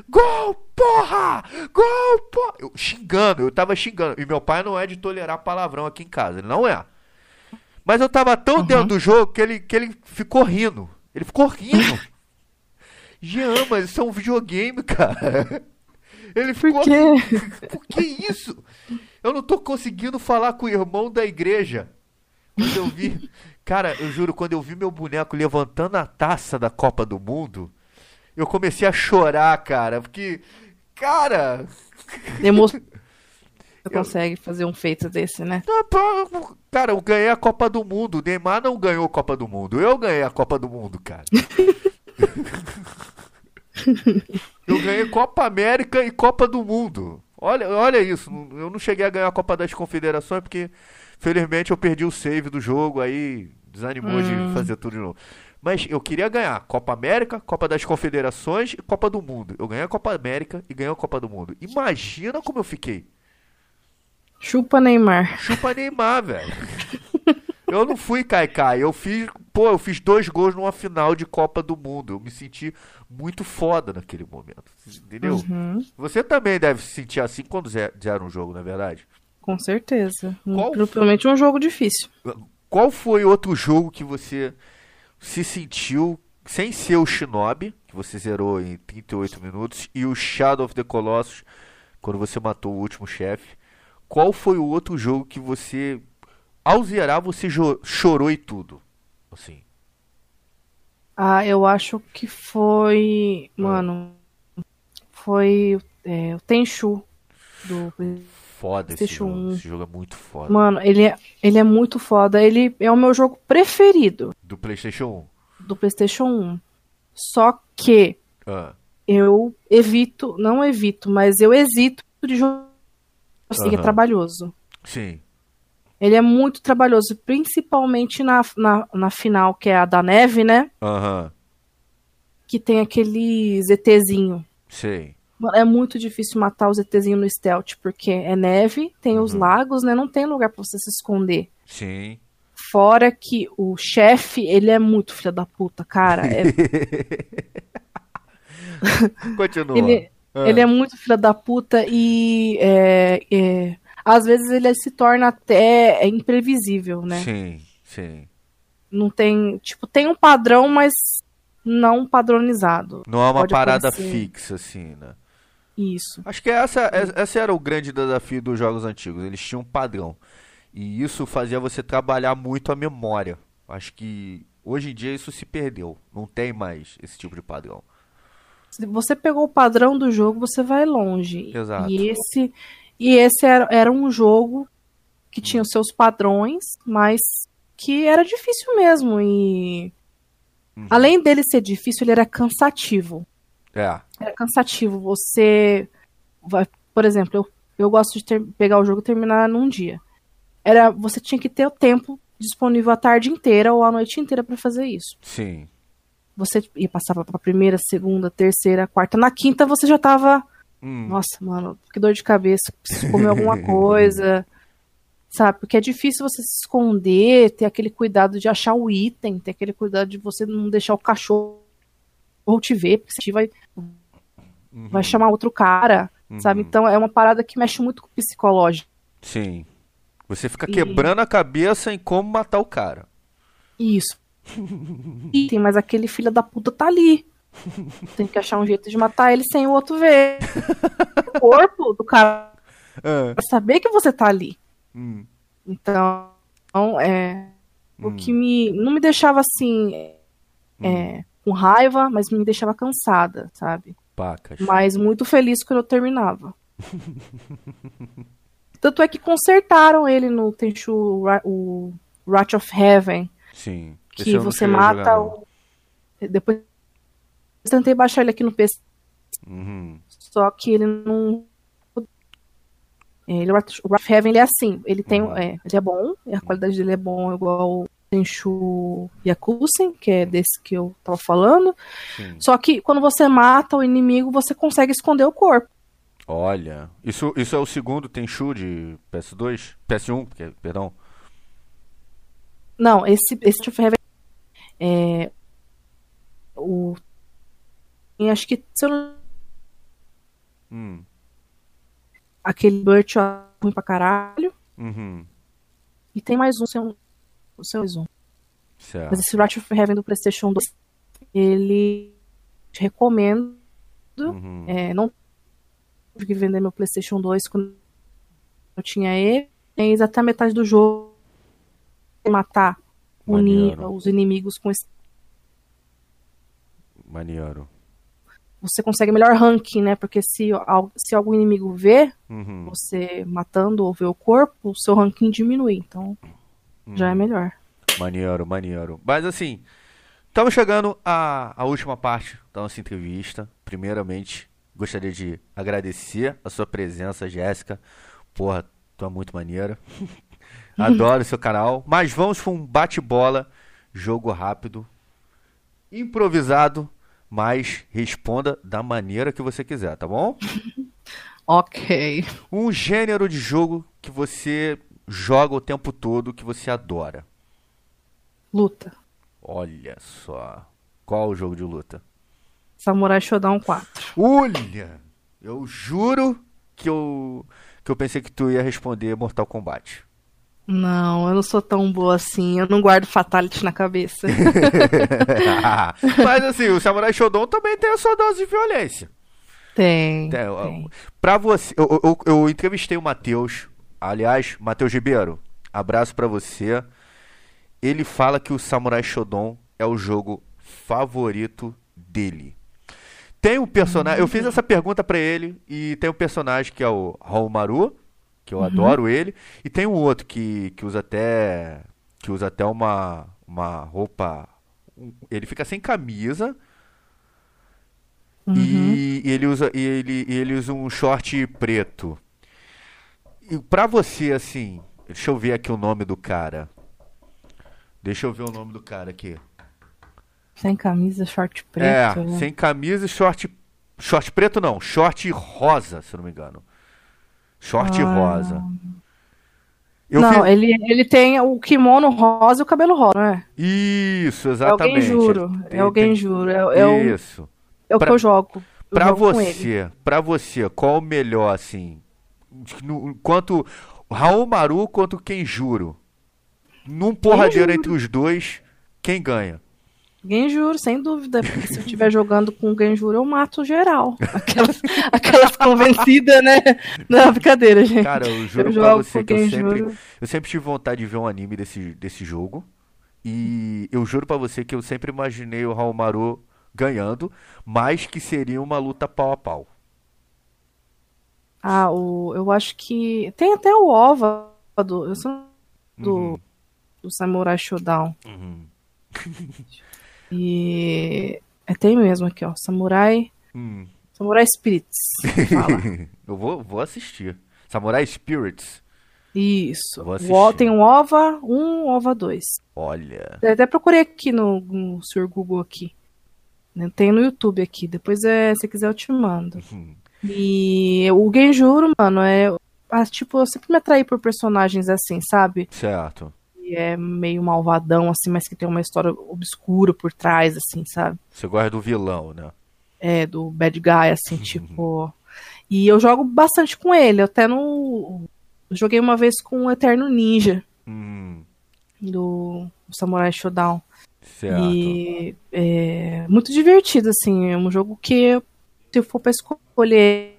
Gol, porra! Gol, porra! Eu, xingando, eu tava xingando. E meu pai não é de tolerar palavrão aqui em casa, ele não é. Mas eu tava tão uhum. dentro do jogo que ele, que ele ficou rindo. Ele ficou rindo. Jean, mas isso é um videogame, cara. Ele ficou. Por quê? Por que isso? Eu não tô conseguindo falar com o irmão da igreja. Quando eu vi. Cara, eu juro, quando eu vi meu boneco levantando a taça da Copa do Mundo, eu comecei a chorar, cara. Porque. Cara. Emoção. Você consegue fazer um feito desse, né? Cara, eu ganhei a Copa do Mundo. O Neymar não ganhou a Copa do Mundo. Eu ganhei a Copa do Mundo, cara. eu ganhei Copa América e Copa do Mundo. Olha, olha isso. Eu não cheguei a ganhar a Copa das Confederações porque, felizmente, eu perdi o save do jogo. Aí desanimou hum. de fazer tudo de novo. Mas eu queria ganhar Copa América, Copa das Confederações e Copa do Mundo. Eu ganhei a Copa América e ganhei a Copa do Mundo. Imagina como eu fiquei. Chupa Neymar. Chupa Neymar, velho. eu não fui Kaikai, eu fiz, pô, eu fiz dois gols numa final de Copa do Mundo. Eu me senti muito foda naquele momento, entendeu? Uhum. Você também deve se sentir assim quando zera um jogo, não é verdade? Com certeza. Qual Provavelmente um jogo difícil. Qual foi outro jogo que você se sentiu sem ser o Shinobi, que você zerou em 38 minutos, e o Shadow of the Colossus, quando você matou o último chefe? qual foi o outro jogo que você, ao zerar, você chorou e tudo? Assim. Ah, eu acho que foi. Mano. Foi é, o Tenchu do Foda esse jogo. esse jogo. é muito foda. Mano, ele é, ele é muito foda. Ele é o meu jogo preferido. Do PlayStation 1? Do PlayStation 1. Só que ah. eu evito, não evito, mas eu hesito de jogar Assim, uhum. é trabalhoso. Sim. Ele é muito trabalhoso, principalmente na, na, na final, que é a da neve, né? Aham. Uhum. Que tem aquele ZTzinho. Sim. É muito difícil matar o ZTzinho no stealth, porque é neve, tem uhum. os lagos, né? Não tem lugar pra você se esconder. Sim. Fora que o chefe, ele é muito filho da puta, cara. É... Continua. Ele, Ah. Ele é muito filha da puta e é, é, às vezes ele se torna até imprevisível, né? Sim, sim. Não tem, tipo, tem um padrão, mas não padronizado. Não é uma Pode parada acontecer. fixa, assim, né? Isso. Acho que essa, essa era o grande desafio dos jogos antigos. Eles tinham um padrão. E isso fazia você trabalhar muito a memória. Acho que hoje em dia isso se perdeu. Não tem mais esse tipo de padrão. Se você pegou o padrão do jogo, você vai longe. Exato. E esse, e esse era, era um jogo que tinha os seus padrões, mas que era difícil mesmo. E Uhum. além dele ser difícil, ele era cansativo. É. Era cansativo. Você vai, por exemplo, eu, eu gosto de ter- pegar o jogo e terminar num dia. Era, você tinha que ter o tempo disponível a tarde inteira ou a noite inteira para fazer isso. Sim. Você ia passar pra primeira, segunda, terceira, quarta. Na quinta você já tava Hum. nossa, mano, que dor de cabeça. Preciso comer alguma coisa. Sabe? Porque é difícil você se esconder, ter aquele cuidado de achar o item, ter aquele cuidado de você não deixar o cachorro te ver, porque você vai, Uhum. vai chamar outro cara, sabe? Uhum. Então é uma parada que mexe muito com o psicológico. Sim. Você fica E- quebrando a cabeça em como matar o cara. Isso. Item, mas aquele filho da puta tá ali. Tem que achar um jeito de matar ele sem o outro ver. O corpo do cara Ah. pra saber que você tá ali. Hum. Então, é. O Hum. que me. Não me deixava assim. é, com raiva, mas me deixava cansada, sabe? Pacas. Mas muito feliz quando eu terminava. Tanto é que consertaram ele no Tenchu, o Wrath of Heaven, Sim. Que você mata jogar, o. Depois. Eu tentei baixar ele aqui no PC, Uhum. só que ele não. Ele, o Wrath of Heaven ele é assim, ele tem, Uhum. é, ele é bom, a qualidade dele é bom igual Tenchu Yakusen, que é desse que eu tava falando. Sim. Só que quando você mata o inimigo, você consegue esconder o corpo. Olha, isso, isso é o segundo Tenchu de PS2? PS1, que- perdão. Não, esse esse Heaven é o acho que se eu não- Hum. aquele Burt é ruim pra caralho Uhum. e tem mais um, seu, o seu um. Certo. Mas esse Wrath of Heaven do PlayStation 2, ele te recomendo. Uhum. É, não tive que vender meu PlayStation 2 quando eu tinha ele. Tem até a metade do jogo matar os inimigos com esse. Maneiro. Você consegue melhor ranking, né? Porque se, se algum inimigo vê Uhum. você matando ou vê o corpo, o seu ranking diminui. Então já Uhum. é melhor. Maneiro, maneiro. Mas assim, estamos chegando à, à última parte da nossa entrevista. Primeiramente, gostaria de agradecer a sua presença, Jéssica. Porra, tu é muito maneira. Adoro o seu canal. Mas vamos para um bate-bola, jogo rápido, improvisado, mas responda da maneira que você quiser, tá bom? Ok. Um gênero de jogo que você joga o tempo todo, que você adora. Luta. Olha só. Qual o jogo de luta? Samurai Shodown 4. Olha! Eu juro que eu, que eu pensei que tu ia responder Mortal Kombat. Não, eu não sou tão boa assim. Eu não guardo Fatality na cabeça. Mas assim, o Samurai Shodown também tem a sua dose de violência. Tem. Tem, tem. Pra você, eu, eu, eu entrevistei o Matheus. Aliás, Matheus Ribeiro, abraço pra você. Ele fala que o Samurai Shodown é o jogo favorito dele. Tem um personagem, eu fiz essa pergunta pra ele e tem um personagem que é o Haomaru, que eu adoro ele, e tem um outro que, que usa até que usa até uma uma roupa, ele fica sem camisa, Uhum. e ele usa e ele, e ele usa um short preto. E pra você assim, deixa eu ver aqui o nome do cara. Deixa eu ver o nome do cara aqui. Sem camisa, short preto. é, né? sem camisa e short short preto não, short rosa, se eu não me engano. Short Ah. rosa. Eu não, fiz- ele, ele tem o kimono rosa e o cabelo rosa, não é? Isso, É exatamente. alguém juro. Tem- É alguém tem- juro. É, é o, Isso. é o Pra- que eu jogo. Pra jogo você, pra você, qual o melhor, assim? No, quanto Raul Maru quanto Kenjuro? Num porradeiro entre os dois, quem ganha? Genjuro, sem dúvida. Porque se eu estiver jogando com o Genjuro, eu mato geral. Aquelas, aquelas convencidas, né? Não, brincadeira, gente. Cara, eu juro Eu pra você que eu sempre, eu sempre tive vontade de ver um anime desse, desse jogo. E eu juro pra você que eu sempre imaginei o Raul Maru ganhando, mas que seria uma luta pau a pau. Ah, o, eu acho que. Tem até o OVA do, eu sou do, Uhum, do Samurai Showdown. uhum. E. É, tem mesmo aqui, ó. Samurai. Hum. Samurai Spirits. Fala. eu vou, vou assistir. Samurai Spirits. Isso. O, tem um OVA 1, OVA 2. Olha. Eu até procurei aqui no, no Sr. Google aqui. Tem no YouTube aqui. Depois, é, se quiser, eu te mando. Uhum. E o Genjuro, mano, é. ah, tipo, eu sempre me atraí por personagens assim, sabe? Certo. Que é meio malvadão, assim, mas que tem uma história obscura por trás, assim, sabe? Você gosta do vilão, né? É, do bad guy, assim, tipo. E eu jogo bastante com ele. Eu até no. eu Joguei uma vez com o Eterno Ninja, Hum, do Samurai Showdown. certo. E é muito divertido, assim. É um jogo que, se eu for pra escolher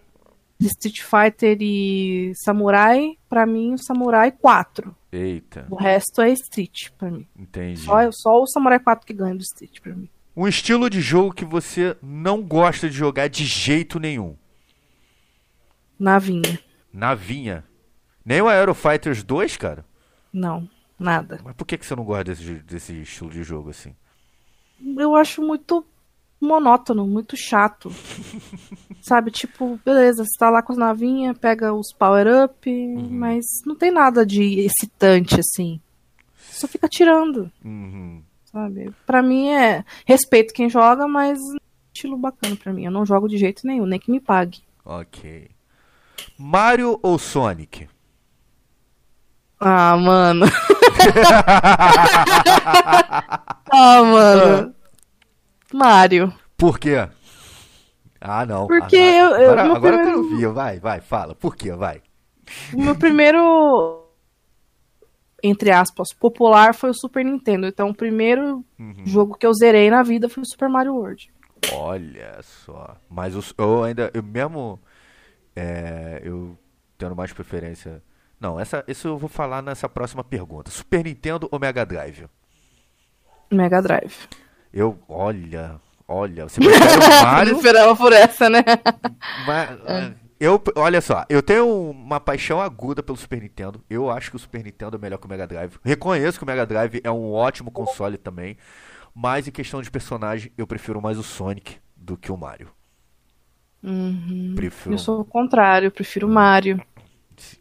Street Fighter e Samurai, pra mim o Samurai 4. Eita, O resto é Street pra mim. entendi. Só, só o Samurai 4 que ganha do Street pra mim. Um estilo de jogo que você não gosta de jogar de jeito nenhum. Navinha. Navinha. Nem o Aero Fighters 2, cara. Não, nada. Mas por que, que você não gosta desse, desse estilo de jogo assim? Eu acho muito monótono, muito chato. Sabe, tipo, beleza, você tá lá com as navinhas, pega os power-up, mas não tem nada de excitante, assim. Só fica tirando. Uhum. sabe? Pra mim é respeito quem joga, mas estilo bacana pra mim. Eu não jogo de jeito nenhum, nem que me pague. Ok. Mario ou Sonic? Ah, mano. ah, mano. Mario. Por quê? Ah, não. Porque agora, eu- eu- agora, agora primeiro- eu quero ouvir. Vai, vai, fala. Por quê? Vai. O meu primeiro entre aspas, popular foi o Super Nintendo. Então, o primeiro Uhum. jogo que eu zerei na vida foi o Super Mario World. Olha só. Mas os- eu ainda, eu mesmo, é, eu tendo mais preferência. Não, essa, isso eu vou falar nessa próxima pergunta. Super Nintendo ou Mega Drive? Mega Drive. Eu, olha, olha, você prefere o Eu Mario? esperava por essa, né? Mas, eu, olha só, eu tenho uma paixão aguda pelo Super Nintendo. Eu acho que o Super Nintendo é melhor que o Mega Drive. Reconheço que o Mega Drive é um ótimo console também. Mas em questão de personagem, eu prefiro mais o Sonic do que o Mario. Uhum. Prefiro. Eu sou o contrário, eu prefiro o Mario.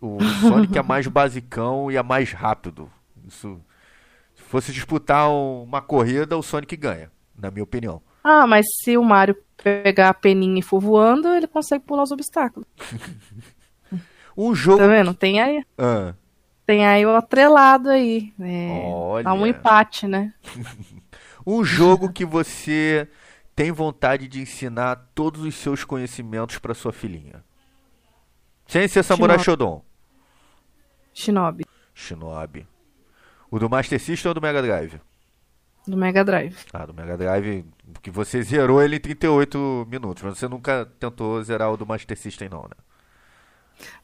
O Sonic é mais basicão e é mais rápido. Isso, fosse disputar um- uma corrida, o Sonic ganha, na minha opinião. Ah, mas se o Mario pegar a peninha e for voando, ele consegue pular os obstáculos. Um jogo. Tá vendo? Tem aí, Ah, tem aí o atrelado aí. É, Olha. Dá um empate, né? um jogo que você tem vontade de ensinar todos os seus conhecimentos para sua filhinha. Sem ser Samurai Shinobi. Shodown. Shinobi, Shinobi. O do Master System ou do Mega Drive? do Mega Drive. Ah, do Mega Drive, que você zerou ele em 38 minutos, mas você nunca tentou zerar o do Master System, não, né?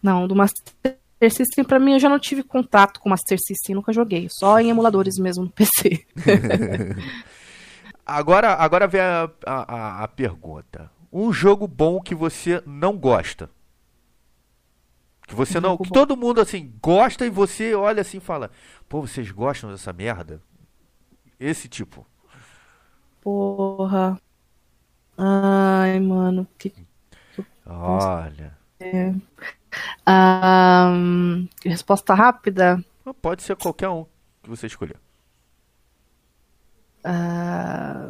Não, do Master System, pra mim, eu já não tive contato com o Master System, nunca joguei. Só em emuladores mesmo no PC. Agora, agora vem a, a, a- pergunta. Um jogo bom que você não gosta. Que você não. Que todo mundo assim gosta e você olha assim e fala: Pô, vocês gostam dessa merda? Esse tipo. Porra. Ai, mano. Que... Olha. Ah, hum, resposta rápida. Pode ser qualquer um que você escolher. Ah,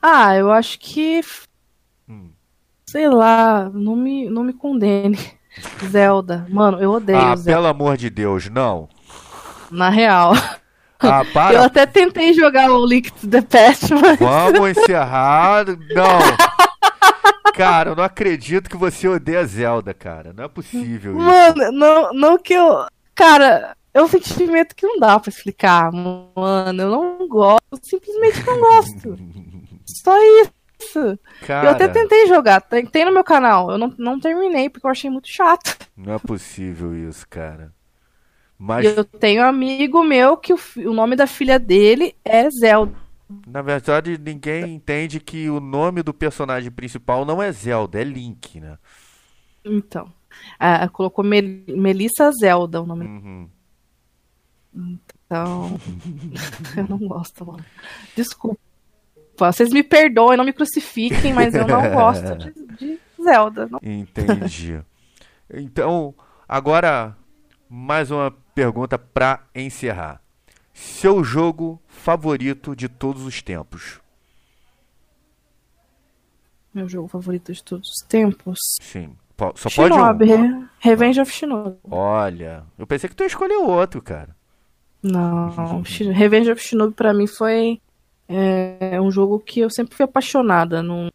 ah, eu acho que. Hum. Sei lá, não me, não me condene. Zelda. Mano, eu odeio Ah, Zelda. pelo amor de Deus, não. Na real. Ah, Eu para. até tentei jogar o Link to the Past, mas. Vamos encerrar. Não. Cara, eu não acredito que você odeia Zelda, cara. Não é possível isso. Mano, não, não que eu. Cara, é um sentimento que não dá pra explicar. Mano, eu não gosto. Simplesmente não gosto. Só isso. Cara, Eu até tentei jogar, tem, tem no meu canal. Eu não, não terminei porque eu achei muito chato. não é possível isso, cara. Mas, eu tenho um amigo meu que o, o nome da filha dele é Zelda. na verdade, ninguém entende que o nome do personagem principal não é Zelda, é Link, né? Então. ah, colocou Mel- Melissa Zelda o nome. Uhum. Então. eu não gosto, mano. Desculpa. Vocês me perdoem, não me crucifiquem, mas eu não gosto de, de Zelda. Não- Entendi. Então, agora mais uma pergunta pra encerrar. Seu jogo favorito de todos os tempos? Meu jogo favorito de todos os tempos. Sim. Só pode Shinobi, um. Re- Revenge of Shinobi. Olha, eu pensei que tu ia escolher outro, cara. Não, Revenge of Shinobi pra mim foi é, um jogo que eu sempre fui apaixonada. Não,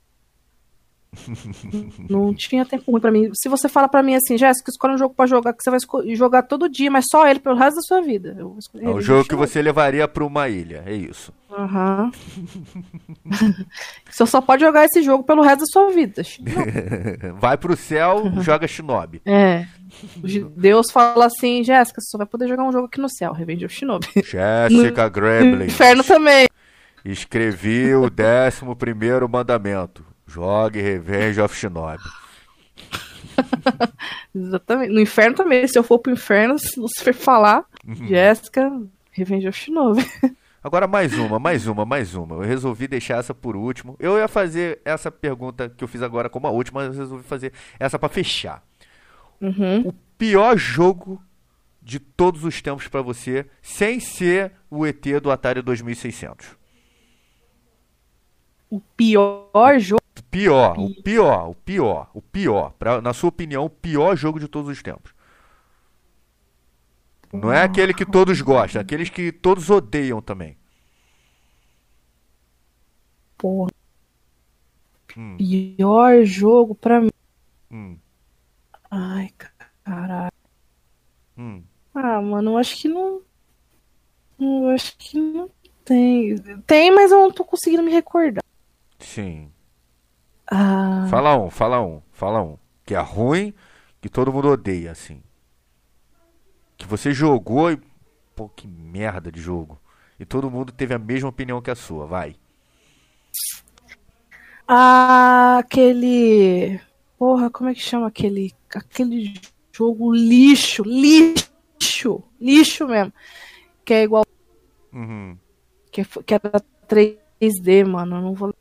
não tinha tempo ruim pra mim. Se você fala pra mim assim, Jéssica, escolhe um jogo pra jogar que você vai jogar todo dia, mas só ele pelo resto da sua vida. Eu É um jogo que você levaria pra uma ilha, é isso. Aham. você só pode jogar esse jogo pelo resto da sua vida. Vai pro céu, joga Shinobi. É. Deus fala assim, Jéssica, você só vai poder jogar um jogo aqui no céu, Revenge of Shinobi. Jéssica No Gremlin. inferno também. Escrevi o décimo primeiro mandamento. Jogue Revenge of Shinobi. Exatamente. No inferno também. Se eu for pro inferno, se Lucifer falar, Jéssica, Revenge of Shinobi. Agora mais uma, mais uma, mais uma. Eu resolvi deixar essa por último. Eu ia fazer essa pergunta que eu fiz agora como a última, mas eu resolvi fazer essa pra fechar. Uhum. O pior jogo de todos os tempos pra você, sem ser o ET do Atari 2600. O pior jogo. Pior, o pior, o pior, o pior. Pra, na sua opinião, o pior jogo de todos os tempos. Não é aquele que todos gostam, aqueles que todos odeiam também. Porra. Hum. Pior jogo pra mim. Hum, Ai, caralho. hum. Ah, mano, eu acho que não. Eu acho que não tem. Tem, mas eu não tô conseguindo me recordar. Sim. Ah, Fala um, fala um, fala um. Que é ruim, que todo mundo odeia, assim. Que você jogou e. Pô, que merda de jogo. E todo mundo teve a mesma opinião que a sua, vai. ah, aquele. Porra, como é que chama aquele. Aquele jogo lixo, lixo, lixo mesmo. Que é igual. Uhum. Que, f- que era 3D, mano. Eu não vou.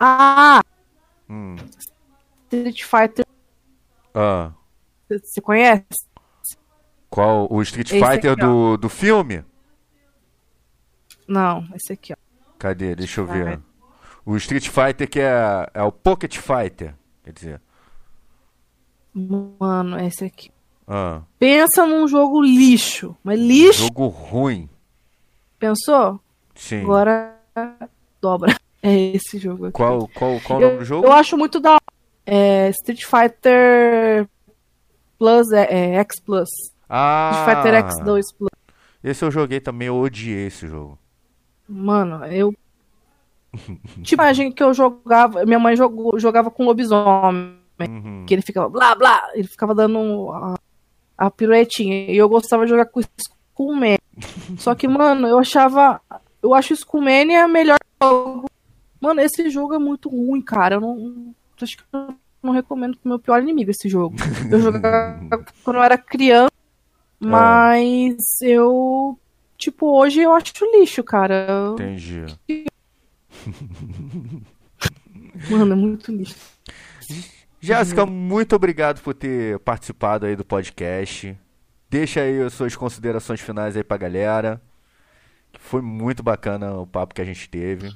Ah! Hum. Street Fighter. Ah. Você conhece? Qual? O Street Esse Fighter aqui, do, do filme? Não, esse aqui, ó. Cadê? Deixa eu ver. O Street Fighter que é, é o Pocket Fighter. Quer dizer. Mano, esse aqui. Ah, Pensa num jogo lixo. Mas lixo, jogo ruim. pensou? Sim. Agora dobra. É esse jogo aqui. Qual, qual, qual o nome do jogo? eu acho muito da é, Street Fighter Plus, é, é, X Plus. Ah, Street Fighter X2 Plus. esse eu joguei também, eu odiei esse jogo. Mano, eu. Tipo, gente que eu jogava. Minha mãe jogou, jogava com lobisomem. Uhum. Que ele ficava blá blá. Ele ficava dando a, a piruetinha. E eu gostava de jogar com Skullman. Só que, mano, eu achava. Eu acho Skullman a melhor jogo. Mano, esse jogo é muito ruim, cara. Eu não. Acho que eu não recomendo pro meu pior inimigo esse jogo. Eu jogava quando eu era criança. Mas eu. Tipo, hoje eu acho lixo, cara. Entendi. Mano, é muito lixo. Jéssica, muito obrigado por ter participado aí do podcast. Deixa aí as suas considerações finais aí pra galera. Foi muito bacana o papo que a gente teve.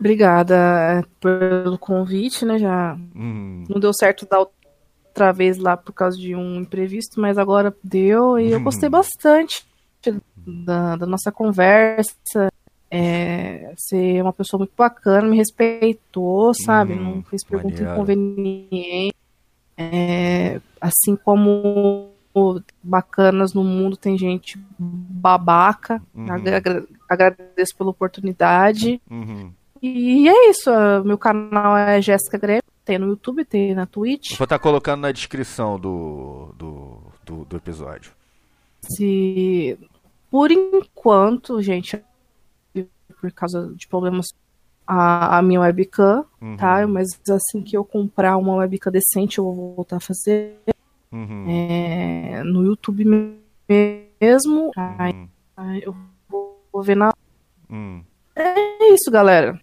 Obrigada é, pelo convite, né? Já Uhum. não deu certo da outra vez lá por causa de um imprevisto, mas agora deu e eu gostei bastante da, da nossa conversa. É, você é uma pessoa muito bacana, me respeitou, sabe? Hum, não fez pergunta maneiro. inconveniente. É, assim como bacanas no mundo, tem gente babaca. Uhum. Agra- agradeço pela oportunidade. Uhum. E é isso. Meu canal é Jéssica Grêmio. Tem no YouTube, tem na Twitch. Vou estar colocando na descrição do, do, do, do episódio. Se por enquanto, gente, por causa de problemas a, a minha webcam, Uhum. tá? Mas assim que eu comprar uma webcam decente, eu vou voltar a fazer Uhum. é, no YouTube mesmo. Aí, Uhum. aí eu vou, vou ver na. Hum. É isso, galera.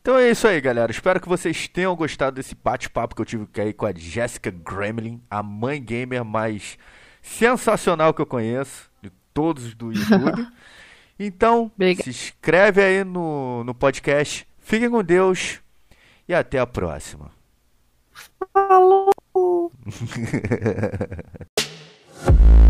Então é isso aí, galera. Espero que vocês tenham gostado desse bate-papo que eu tive aí com a Jessica Gremlin, a mãe gamer mais sensacional que eu conheço, de todos do YouTube. Então, Obrigada. se inscreve aí no, no podcast. Fiquem com Deus e até a próxima. Falou!